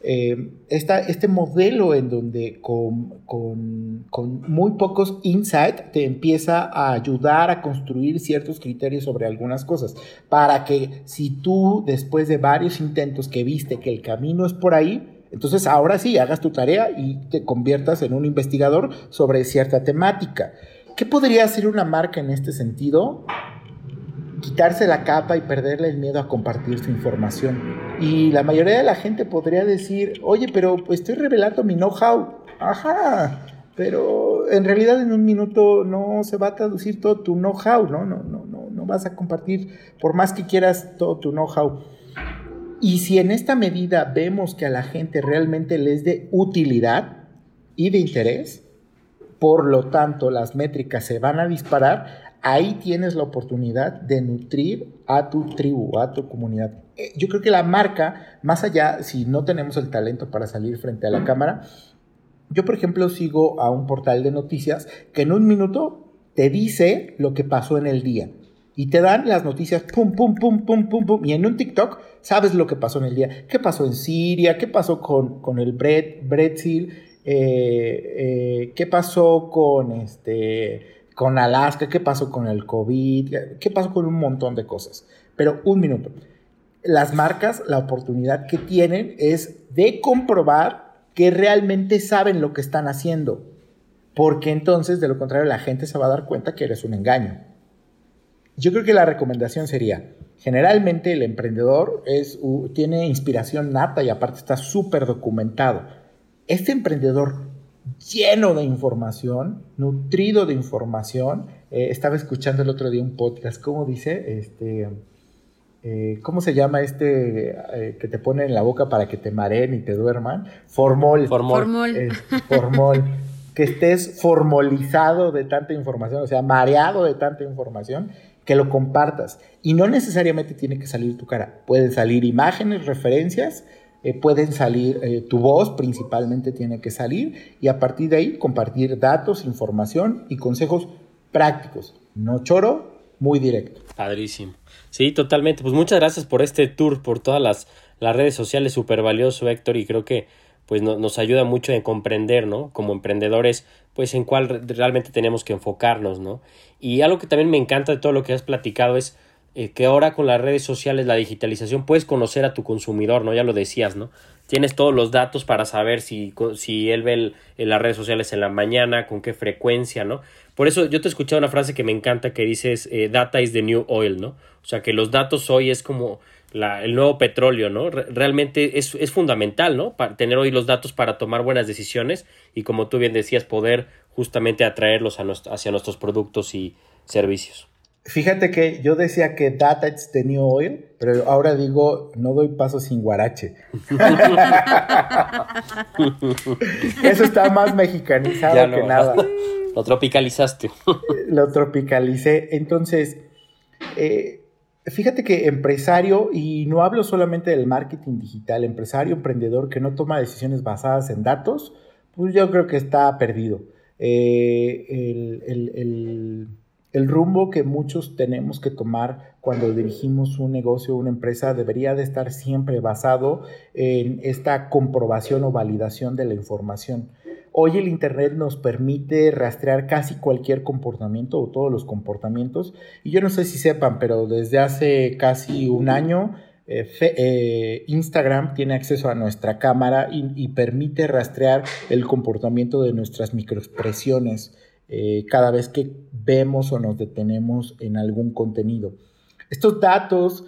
eh, este modelo en donde con, muy pocos insights te empieza a ayudar a construir ciertos criterios sobre algunas cosas, para que si tú después de varios intentos que viste que el camino es por ahí, entonces ahora sí hagas tu tarea y te conviertas en un investigador sobre cierta temática. ¿Qué podría ser una marca en este sentido? Quitarse la capa y perderle el miedo a compartir su información. Y la mayoría de la gente podría decir, oye, pero estoy revelando mi know-how. Ajá, pero en realidad en un minuto no se va a traducir todo tu know-how, ¿no? No, no, no, no vas a compartir, por más que quieras, todo tu know-how. Y si en esta medida vemos que a la gente realmente les dé utilidad y de interés, por lo tanto las métricas se van a disparar, ahí tienes la oportunidad de nutrir a tu tribu, a tu comunidad. Eh, yo creo que la marca, más allá, si no tenemos el talento para salir frente a la cámara, yo por ejemplo sigo a un portal de noticias que en un minuto te dice lo que pasó en el día. Y te dan las noticias, pum, pum, pum, pum, pum, pum. Y en un TikTok sabes lo que pasó en el día. ¿Qué pasó en Siria? ¿Qué pasó con, con el Brexit? Eh, eh, ¿Qué pasó con, este, con Alaska? ¿Qué pasó con el COVID? ¿Qué pasó con un montón de cosas? Pero un minuto. Las marcas, la oportunidad que tienen es de comprobar que realmente saben lo que están haciendo. Porque entonces, de lo contrario, la gente se va a dar cuenta que eres un engaño. Yo creo que la recomendación sería, generalmente el emprendedor es, tiene inspiración nata y aparte está súper documentado. Este emprendedor lleno de información, nutrido de información, eh, estaba escuchando el otro día un podcast, ¿cómo dice? Este, eh, ¿Cómo se llama este eh, que te pone en la boca para que te mareen y te duerman? Formol. Formol. formol. que estés formalizado de tanta información, o sea, mareado de tanta información que lo compartas. Y no necesariamente tiene que salir tu cara. Pueden salir imágenes, referencias, eh, pueden salir, eh, tu voz principalmente tiene que salir y a partir de ahí compartir datos, información y consejos prácticos. No choro, muy directo. Padrísimo. Sí, totalmente. Pues muchas gracias por este tour, por todas las, las redes sociales, súper valioso, Héctor, y creo que pues nos ayuda mucho en comprender, ¿no? Como emprendedores, pues en cuál realmente tenemos que enfocarnos, ¿no? Y algo que también me encanta de todo lo que has platicado es eh, que ahora con las redes sociales, la digitalización, puedes conocer a tu consumidor, ¿no? Ya lo decías, ¿no? Tienes todos los datos para saber si, si él ve en las redes sociales en la mañana, con qué frecuencia, ¿no? Por eso yo te he escuchado una frase que me encanta que dices, eh, data is the new oil, ¿no? O sea, que los datos hoy es como el nuevo petróleo, ¿no? realmente es, es, fundamental, ¿no? Para tener hoy los datos para tomar buenas decisiones y como tú bien decías, poder justamente atraerlos a hacia nuestros productos y servicios. Fíjate que yo decía que data is the new oil, pero ahora digo, no doy paso sin guarache. Eso está más mexicanizado que nada. Lo tropicalizaste. Lo tropicalicé. Entonces, eh, Fíjate que empresario, y no hablo solamente del marketing digital, empresario, emprendedor que no toma decisiones basadas en datos, pues yo creo que está perdido. Eh, el, el, rumbo que muchos tenemos que tomar cuando dirigimos un negocio o una empresa debería de estar siempre basado en esta comprobación o validación de la información. Hoy el Internet nos permite rastrear casi cualquier comportamiento o todos los comportamientos. Y yo no sé si sepan, pero desde hace casi un año eh, eh, Instagram tiene acceso a nuestra cámara y, permite rastrear el comportamiento de nuestras microexpresiones eh, cada vez que vemos o nos detenemos en algún contenido. Estos datos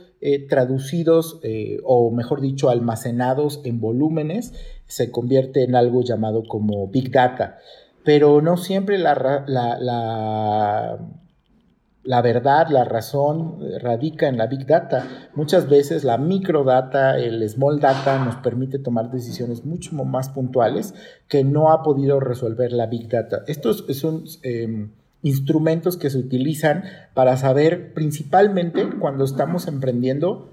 traducidos o mejor dicho almacenados en volúmenes se convierte en algo llamado como Big Data. Pero no siempre la, verdad, la razón radica en la Big Data. Muchas veces la microdata, el small data nos permite tomar decisiones mucho más puntuales que no ha podido resolver la Big Data. Estos son... Em, instrumentos que se utilizan para saber principalmente cuando estamos emprendiendo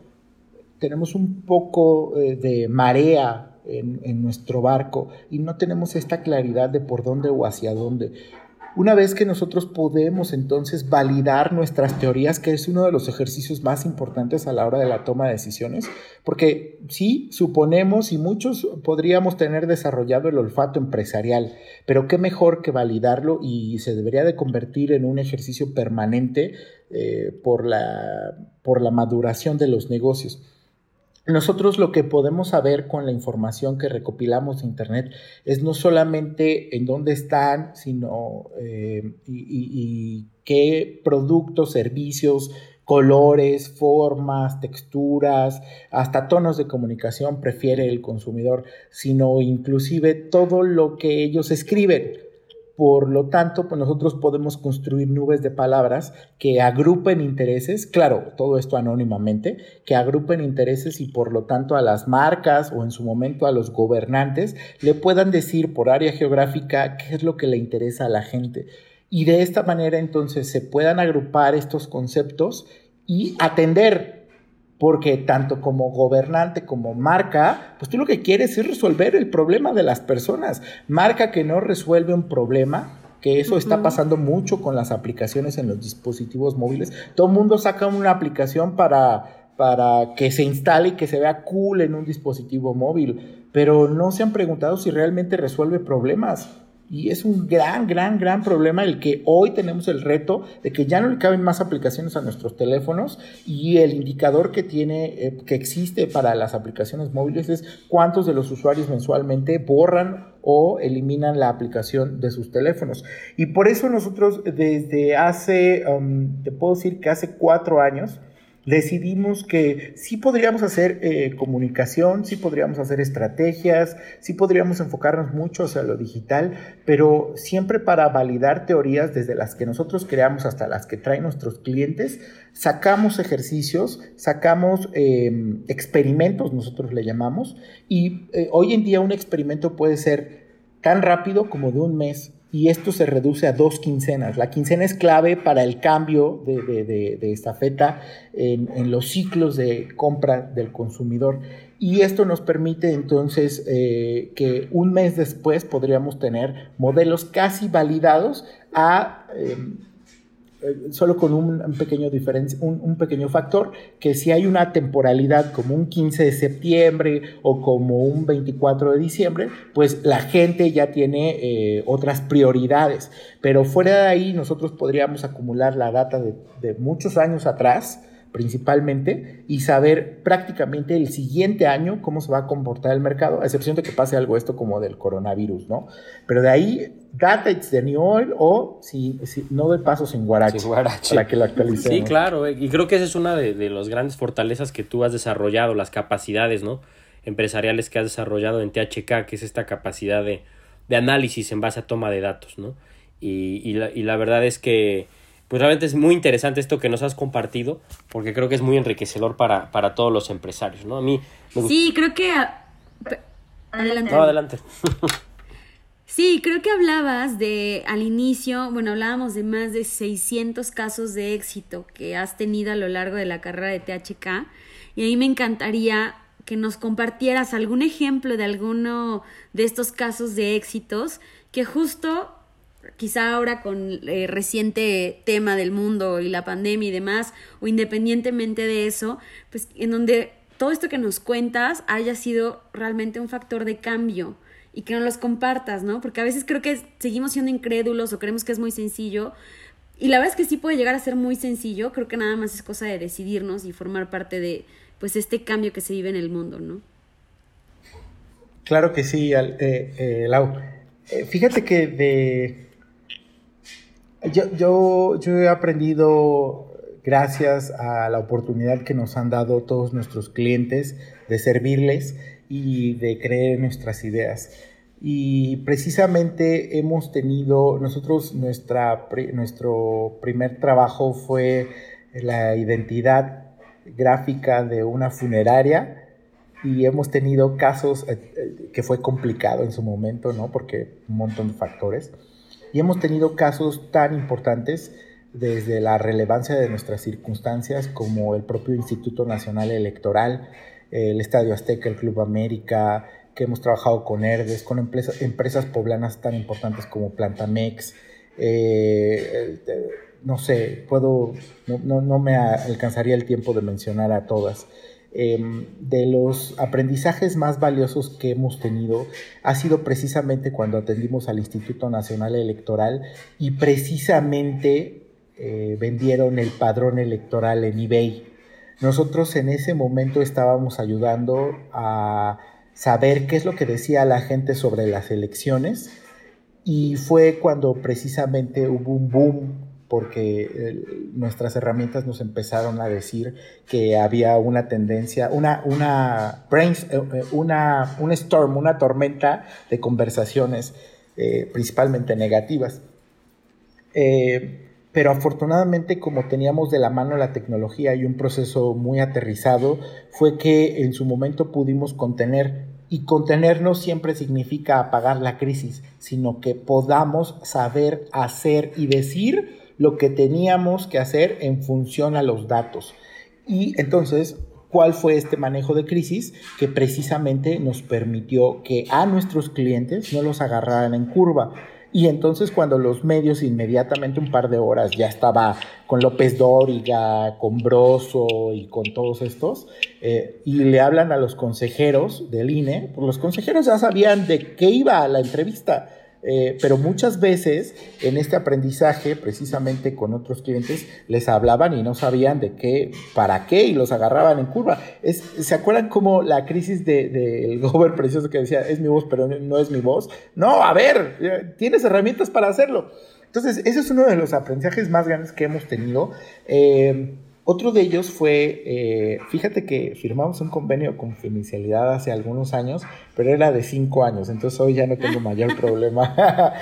tenemos un poco eh, de marea en, nuestro barco y no tenemos esta claridad de por dónde o hacia dónde. Una vez que nosotros podemos entonces validar nuestras teorías, que es uno de los ejercicios más importantes a la hora de la toma de decisiones, porque sí, suponemos y muchos podríamos tener desarrollado el olfato empresarial, pero qué mejor que validarlo y se debería de convertir en un ejercicio permanente eh, por, la, por la maduración de los negocios. Nosotros lo que podemos saber con la información que recopilamos de Internet es no solamente en dónde están, sino eh, y, qué productos, servicios, colores, formas, texturas, hasta tonos de comunicación prefiere el consumidor, sino inclusive todo lo que ellos escriben. Por lo tanto, pues nosotros podemos construir nubes de palabras que agrupen intereses, claro, todo esto anónimamente, que agrupen intereses y por lo tanto a las marcas o en su momento a los gobernantes le puedan decir por área geográfica qué es lo que le interesa a la gente. Y de esta manera entonces se puedan agrupar estos conceptos y atender porque tanto como gobernante como marca, pues tú lo que quieres es resolver el problema de las personas. Marca que no resuelve un problema, que eso está pasando mucho con las aplicaciones en los dispositivos móviles. Todo el mundo saca una aplicación para, para que se instale y que se vea cool en un dispositivo móvil, pero no se han preguntado si realmente resuelve problemas. Y es un gran, gran, gran problema el que hoy tenemos el reto de que ya no le caben más aplicaciones a nuestros teléfonos y el indicador que tiene, eh, que existe para las aplicaciones móviles es cuántos de los usuarios mensualmente borran o eliminan la aplicación de sus teléfonos. Y por eso nosotros desde hace, um, te puedo decir que hace cuatro años, decidimos que sí podríamos hacer eh, comunicación, sí podríamos hacer estrategias, sí podríamos enfocarnos mucho hacia lo digital, pero siempre para validar teorías desde las que nosotros creamos hasta las que traen nuestros clientes, sacamos ejercicios, sacamos em, experimentos, nosotros le llamamos, y eh, hoy en día un experimento puede ser tan rápido como de un mes y esto se reduce a dos quincenas. La quincena es clave para el cambio de, de, de, estafeta en, los ciclos de compra del consumidor. Y esto nos permite entonces eh, que un mes después podríamos tener modelos casi validados a... Eh, eh, solo con un, pequeño un, pequeño factor, que si hay una temporalidad como un 15 de septiembre o como un 24 de diciembre, pues la gente ya tiene eh, otras prioridades. Pero fuera de ahí nosotros podríamos acumular la data de muchos años atrás, principalmente y saber prácticamente el siguiente año cómo se va a comportar el mercado, a excepción de que pase algo esto como del coronavirus, ¿no? Pero de ahí, data it's the new oil o si, no de paso sin guarache, sin guarache, para que lo actualicemos. Sí, claro, eh, y creo que esa es una de, de las grandes fortalezas que tú has desarrollado, las capacidades, ¿no? Empresariales que has desarrollado en THK, que es esta capacidad de, de análisis en base a toma de datos, ¿no? Y, y, la, y la verdad es que pues realmente es muy interesante esto que nos has compartido, porque creo que es muy enriquecedor para, para todos los empresarios, ¿no? A mí Sí, creo que... Adelante. No, adelante. Sí, creo que hablabas de, al inicio, bueno, hablábamos de más de 600 casos de éxito que has tenido a lo largo de la carrera de THK y a mí me encantaría que nos compartieras algún ejemplo de alguno de estos casos de éxitos que justo quizá ahora con eh, reciente tema del mundo y la pandemia y demás, o independientemente de eso, pues en donde todo esto que nos cuentas haya sido realmente un factor de cambio y que no los compartas, ¿no? Porque a veces creo que seguimos siendo incrédulos o creemos que es muy sencillo. Y la verdad es que sí puede llegar a ser muy sencillo, creo que nada más es cosa de decidirnos y formar parte de pues este cambio que se vive en el mundo, ¿no? Claro que sí, eh, eh, Lau. fíjate que de, yo, yo, yo he aprendido, gracias a la oportunidad que nos han dado todos nuestros clientes, de servirles y de creer en nuestras ideas. Y precisamente hemos tenido, nosotros, nuestra, nuestro primer trabajo fue la identidad gráfica de una funeraria y hemos tenido casos eh, eh, que fue complicado en su momento, ¿no? Porque un montón de factores. Y hemos tenido casos tan importantes desde la relevancia de nuestras circunstancias como el propio Instituto Nacional Electoral, el Estadio Azteca, el Club América, que hemos trabajado con ERDES, con empresas, poblanas tan importantes como Plantamex. Eh, no sé, puedo, no, no me alcanzaría el tiempo de mencionar a todas. Em, de los aprendizajes más valiosos que hemos tenido ha sido precisamente cuando atendimos al Instituto Nacional Electoral y precisamente eh, vendieron el padrón electoral en eBay. Nosotros en ese momento estábamos ayudando a saber qué es lo que decía la gente sobre las elecciones y fue cuando precisamente hubo un boom porque eh, nuestras herramientas nos empezaron a decir que había una tendencia, una, una, eh, eh, storm, una tormenta de conversaciones principalmente negativas. pero afortunadamente como teníamos de la mano la tecnología y un proceso muy aterrizado, fue que en su momento pudimos contener y contener no siempre significa apagar la crisis, sino que podamos saber hacer y decir lo que teníamos que hacer en función a los datos. Y entonces, ¿cuál fue este manejo de crisis que precisamente nos permitió que a nuestros clientes no los agarraran en curva? Y entonces cuando los medios inmediatamente un par de horas ya estaba con López Dóriga, con Broso y con todos estos, eh, y le hablan a los consejeros del INE, pues los consejeros ya sabían de qué iba la entrevista eh, pero muchas veces en este aprendizaje, precisamente con otros clientes, les hablaban y no sabían de qué, para qué, y los agarraban en curva. Es, ¿Se acuerdan cómo la crisis del de, Gober precioso que decía, es mi voz, pero no es mi voz? No, a ver, eh, tienes herramientas para hacerlo. Entonces, ese es uno de los aprendizajes más grandes que hemos tenido. Eh, otro de ellos fue, eh, fíjate que firmamos un convenio de confidencialidad hace algunos años, pero era de cinco años, entonces hoy ya no tengo mayor problema.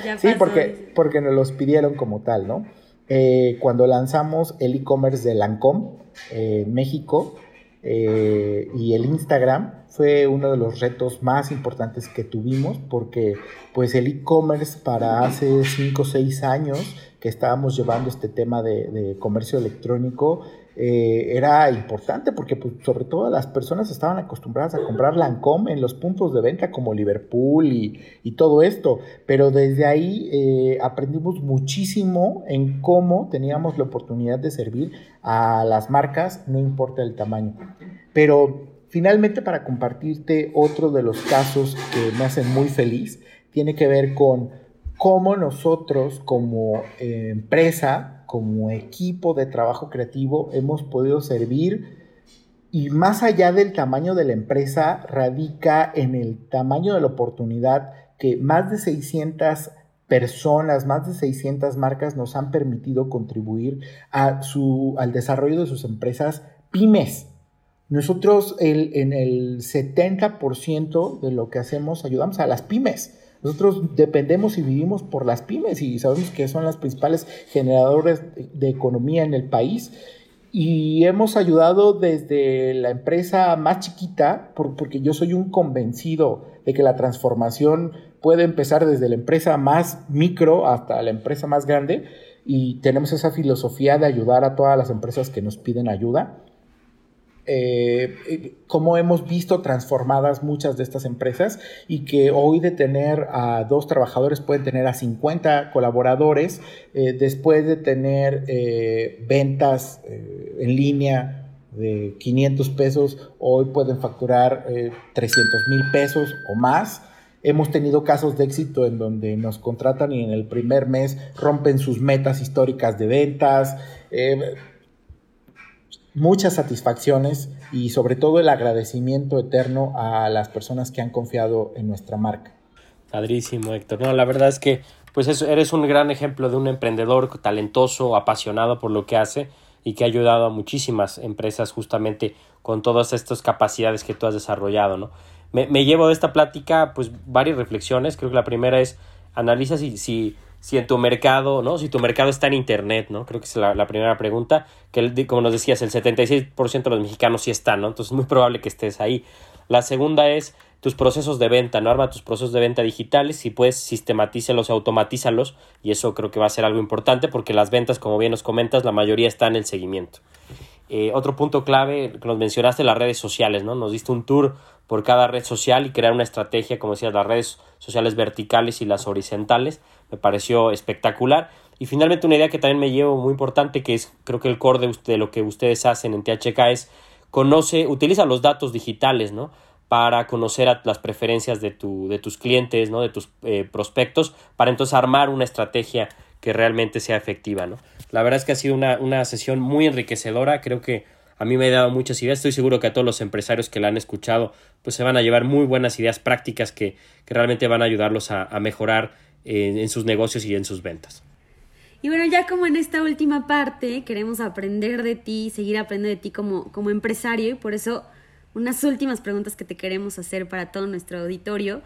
sí, porque, porque nos los pidieron como tal, ¿no? Eh, cuando lanzamos el e-commerce de Lancome eh, México y el Instagram, fue uno de los retos más importantes que tuvimos porque pues el e-commerce para hace cinco o seis años que estábamos llevando este tema de, de comercio electrónico eh, era importante porque pues, sobre todo las personas estaban acostumbradas a comprar Lancome en los puntos de venta como Liverpool y, todo esto, pero desde ahí eh, aprendimos muchísimo en cómo teníamos la oportunidad de servir a las marcas, no importa el tamaño. Pero finalmente para compartirte otro de los casos que me hacen muy feliz, tiene que ver con cómo nosotros como eh, empresa como equipo de trabajo creativo hemos podido servir y más allá del tamaño de la empresa radica en el tamaño de la oportunidad que más de 600 personas, más de 600 marcas nos han permitido contribuir a su, al desarrollo de sus empresas pymes. Nosotros en el 70% de lo que hacemos ayudamos a las pymes. Nosotros dependemos y vivimos por las pymes y sabemos que son las principales generadores de economía en el país. Y hemos ayudado desde la empresa más chiquita, porque yo soy un convencido de que la transformación puede empezar desde la empresa más micro hasta la empresa más grande. Y tenemos esa filosofía de ayudar a todas las empresas que nos piden ayuda. Eh, eh, cómo hemos visto transformadas muchas de estas empresas y que hoy de tener a dos trabajadores pueden tener a 50 colaboradores, eh, después de tener ventas en línea de 500 pesos, hoy pueden facturar 300 mil pesos o más. Hemos tenido casos de éxito en donde nos contratan y en el primer mes rompen sus metas históricas de ventas muchas satisfacciones y sobre todo el agradecimiento eterno a las personas que han confiado en nuestra marca. Padrísimo, Héctor. No, la verdad es que pues eres un gran ejemplo de un emprendedor talentoso, apasionado por lo que hace y que ha ayudado a muchísimas empresas justamente con todas estas capacidades que tú has desarrollado, ¿no? Me, me llevo de esta plática pues varias reflexiones. Creo que la primera es analiza si, si si en tu mercado, ¿no? Si tu mercado está en Internet, ¿no? Creo que es la, primera pregunta, que como nos decías, el 76% de los mexicanos sí están, ¿no? Entonces es muy probable que estés ahí. La segunda es tus procesos de venta, ¿no? Arma tus procesos de venta digitales, si puedes sistematízalos automatízalos, y eso creo que va a ser algo importante porque las ventas, como bien nos comentas, la mayoría está en el seguimiento. Eh, otro punto clave que nos mencionaste, las redes sociales, ¿no? Nos diste un tour por cada red social y crear una estrategia, como decías, las redes sociales verticales y las horizontales me pareció espectacular. Y finalmente una idea que también me llevo muy importante, que es creo que el core de, lo que ustedes hacen en THK es conoce, utiliza los datos digitales, ¿no? Para conocer las preferencias de, tu, de tus clientes, ¿no? De tus eh, prospectos, para entonces armar una estrategia que realmente sea efectiva, ¿no? La verdad es que ha sido una, una sesión muy enriquecedora, creo que a mí me ha dado muchas ideas, estoy seguro que a todos los empresarios que la han escuchado, pues se van a llevar muy buenas ideas prácticas que, que realmente van a ayudarlos a, a mejorar en, sus negocios y en sus ventas. Y bueno, ya como en esta última parte queremos aprender de ti, seguir aprendiendo de ti como, como empresario y por eso unas últimas preguntas que te queremos hacer para todo nuestro auditorio,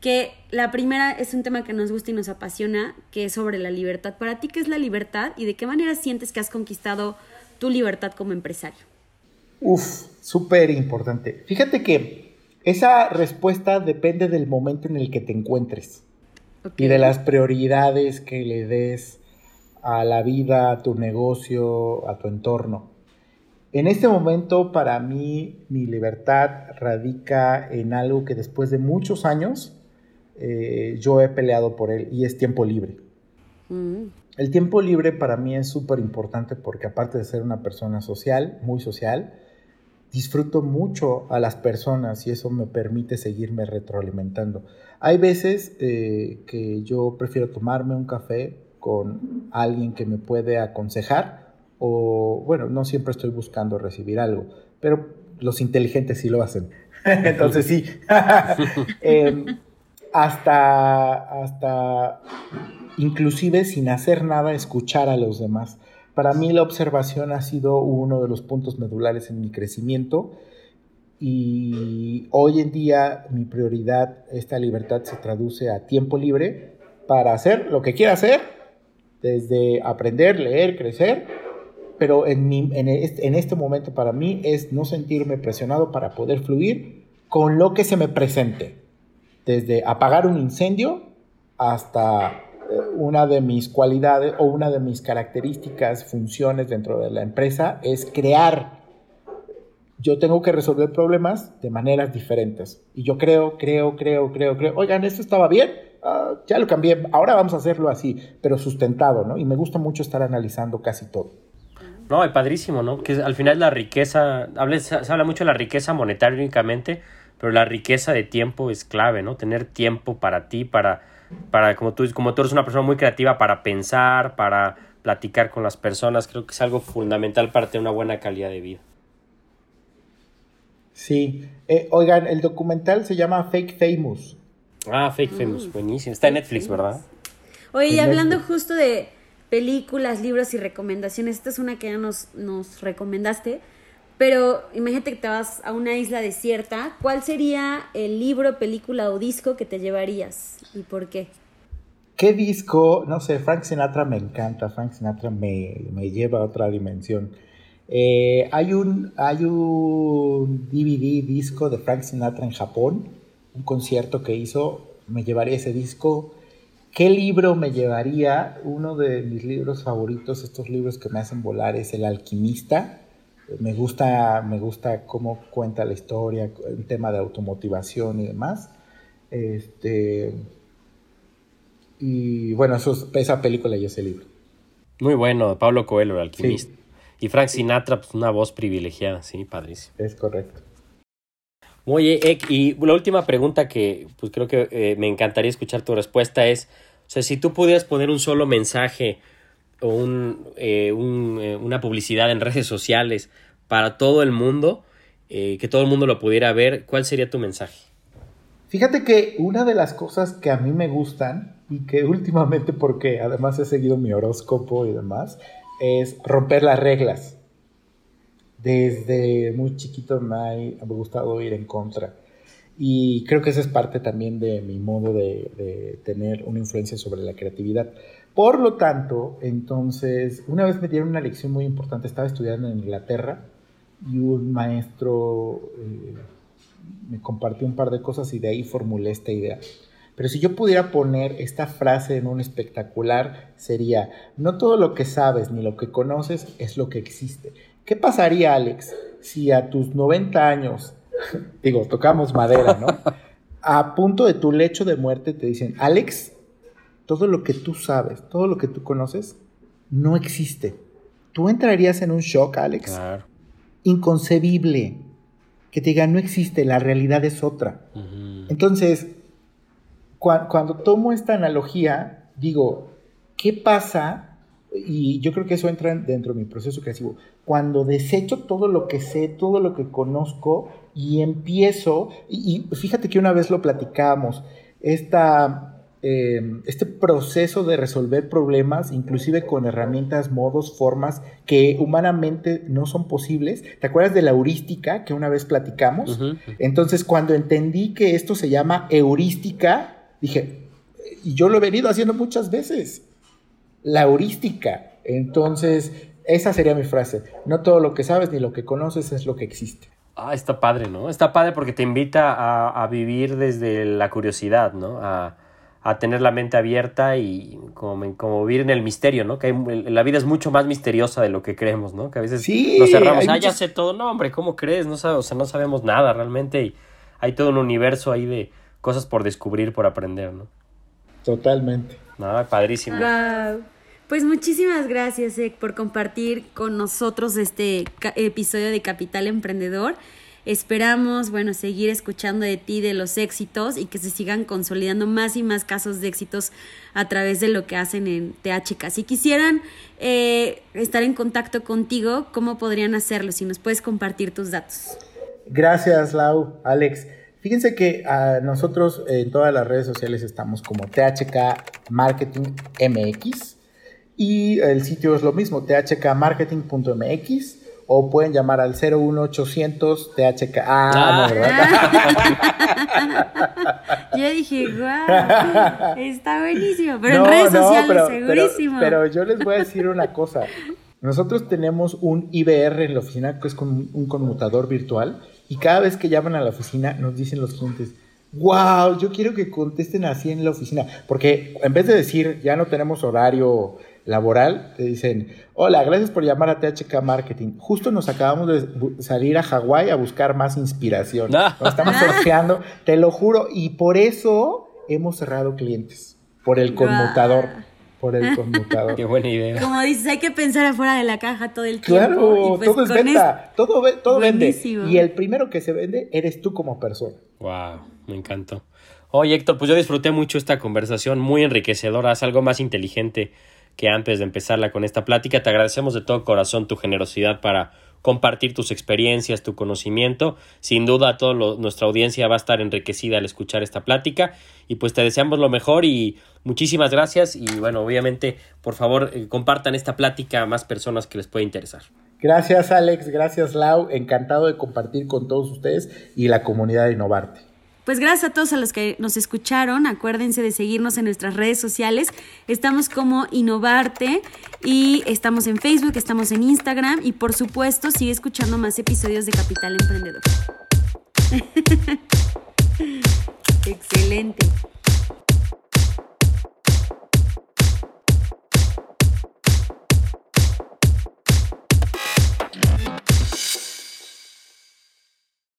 que la primera es un tema que nos gusta y nos apasiona, que es sobre la libertad. Para ti, ¿qué es la libertad y de qué manera sientes que has conquistado tu libertad como empresario? Uf, súper importante. Fíjate que esa respuesta depende del momento en el que te encuentres y de las prioridades que le des a la vida, a tu negocio, a tu entorno. En este momento, para mí, mi libertad radica en algo que después de muchos años eh, yo he peleado por él y es tiempo libre. Mm. El tiempo libre para mí es súper importante porque aparte de ser una persona social, muy social, disfruto mucho a las personas y eso me permite seguirme retroalimentando. Hay veces eh, que yo prefiero tomarme un café con alguien que me puede aconsejar o, bueno, no siempre estoy buscando recibir algo, pero los inteligentes sí lo hacen. Entonces sí, em, hasta, hasta inclusive sin hacer nada, escuchar a los demás. Para mí la observación ha sido uno de los puntos medulares en mi crecimiento y hoy en día mi prioridad, esta libertad se traduce a tiempo libre para hacer lo que quiera hacer, desde aprender, leer, crecer, pero en, en, este, en este momento para mí es no sentirme presionado para poder fluir con lo que se me presente, desde apagar un incendio hasta una de mis cualidades o una de mis características, funciones dentro de la empresa es crear. Yo tengo que resolver problemas de maneras diferentes. Y yo creo, creo, creo, creo, creo, oigan, esto estaba bien, ah, ya lo cambié, ahora vamos a hacerlo así, pero sustentado, ¿no? Y me gusta mucho estar analizando casi todo. No, es padrísimo, ¿no? Que al final la riqueza, se habla mucho de la riqueza monetaria únicamente, pero la riqueza de tiempo es clave, ¿no? Tener tiempo para ti, para para como tú, como tú eres una persona muy creativa para pensar, para platicar con las personas, creo que es algo fundamental para tener una buena calidad de vida. Sí, eh, oigan, el documental se llama Fake Famous. Ah, Fake Famous, buenísimo. Está en Netflix, ¿verdad? Oye, y hablando justo de películas, libros y recomendaciones, esta es una que ya nos, nos recomendaste. Pero imagínate que te vas a una isla desierta, ¿cuál sería el libro, película o disco que te llevarías y por qué? ¿Qué disco? No sé, Frank Sinatra me encanta, Frank Sinatra me, lleva a otra dimensión. Eh, hay, un, hay un DVD disco de Frank Sinatra en Japón, un concierto que hizo, me llevaría ese disco. ¿Qué libro me llevaría? Uno de mis libros favoritos, estos libros que me hacen volar, es El alquimista me gusta, me gusta cómo cuenta la historia, el tema de automotivación y demás. Este, y bueno, eso, esa película y ese libro. Muy bueno, Pablo Coelho, el alquimista. Y Frank Sinatra, pues una voz privilegiada, sí, padrísimo. Es correcto. Oye, Ek, y la última pregunta que pues creo que eh, me encantaría escuchar tu respuesta es, o sea, si tú pudieras poner un solo mensaje o un, eh, un, eh, una publicidad en redes sociales para todo el mundo, que todo el mundo lo pudiera ver, ¿cuál sería tu mensaje? Fíjate que una de las cosas que a mí me gustan y que últimamente, porque además he seguido mi horóscopo y demás, es romper las reglas. Desde muy chiquito me ha gustado ir en contra. Y creo que esa es parte también de mi modo de, de tener una influencia sobre la creatividad. Por lo tanto, entonces, una vez me dieron una lección muy importante, estaba estudiando en Inglaterra y un maestro eh, me compartió un par de cosas y de ahí formulé esta idea. Pero si yo pudiera poner esta frase en un espectacular, sería, no todo lo que sabes ni lo que conoces es lo que existe. ¿Qué pasaría, Alex, si a tus 90 años, digo, tocamos madera, ¿no? A punto de tu lecho de muerte te dicen, Alex, todo lo que tú sabes, todo lo que tú conoces, no existe. ¿Tú entrarías en un shock, Alex? Claro. Inconcebible. Que te diga, no existe, la realidad es otra. Entonces, cuando tomo esta analogía, digo, ¿qué pasa? Y yo creo que eso entra dentro de mi proceso creativo. Cuando desecho todo lo que sé, todo lo que conozco y empiezo, y, y fíjate que una vez lo platicamos, esta eh, este proceso de resolver problemas, inclusive con herramientas, modos, formas que humanamente no son posibles. ¿Te acuerdas de la heurística que una vez platicamos? Entonces, cuando entendí que esto se llama heurística, dije, y yo lo he venido haciendo muchas veces, la heurística. Entonces, esa sería mi frase. No todo lo que sabes ni lo que conoces es lo que existe. Ah, está padre, ¿no? Está padre porque te invita a, a vivir desde la curiosidad, ¿no? A, a tener la mente abierta y como, como vivir en el misterio, ¿no? Que la vida es mucho más misteriosa de lo que creemos, ¿no? Que a veces nos cerramos, ah, ya sé todo, no, hombre, ¿cómo crees? No, o sea, no sabemos nada realmente y hay todo un universo ahí de cosas por descubrir, por aprender, ¿no? Totalmente. No, padrísimo. Pues muchísimas gracias, Ek, por compartir con nosotros este episodio de Capital Emprendedor. Esperamos, bueno, seguir escuchando de ti, de los éxitos y que se sigan consolidando más y más casos de éxitos a través de lo que hacen en THK. Si quisieran eh, estar en contacto contigo, ¿cómo podrían hacerlo? Si nos puedes compartir tus datos. Gracias, Lau, Alex. Fíjense que a nosotros en todas las redes sociales estamos como THK Marketing MX y el sitio es lo mismo, thkmarketing.mx o pueden llamar al 01800 THK. Ah, no, ¿verdad? yo dije, guau, está buenísimo, pero en redes sociales segurísimo. Pero, yo les voy a decir una cosa. Nosotros tenemos un IBR en la oficina que es con un conmutador virtual y cada vez que llaman a la oficina nos dicen los clientes, wow, yo quiero que contesten así en la oficina, porque en vez de decir ya no tenemos horario laboral, te dicen, hola, gracias por llamar a THK Marketing. Justo nos acabamos de salir a Hawái a buscar más inspiración. Nos estamos surfeando, te lo juro, y por eso hemos cerrado clientes, por el conmutador. Por el conmutador. Qué buena idea. Como dices, hay que pensar afuera de la caja todo el tiempo. Claro, pues todo es venta, todo, todo vende. Y el primero que se vende eres tú como persona. Wow, me encantó. Oye, Héctor, pues yo disfruté mucho esta conversación, muy enriquecedora, es algo más inteligente que antes de empezarla con esta plática. Te agradecemos de todo corazón tu generosidad para compartir tus experiencias, tu conocimiento. Sin duda, toda nuestra audiencia va a estar enriquecida al escuchar esta plática. Y pues te deseamos lo mejor y muchísimas gracias. Y bueno, obviamente, por favor, eh, compartan esta plática a más personas que les pueda interesar. Gracias, Alex. Gracias, Lau. Encantado de compartir con todos ustedes y la comunidad de Innovarte. Pues gracias a todos a los que nos escucharon. Acuérdense de seguirnos en nuestras redes sociales. Estamos como Innovarte y estamos en Facebook, estamos en Instagram y por supuesto sigue escuchando más episodios de Capital Emprendedor. Excelente.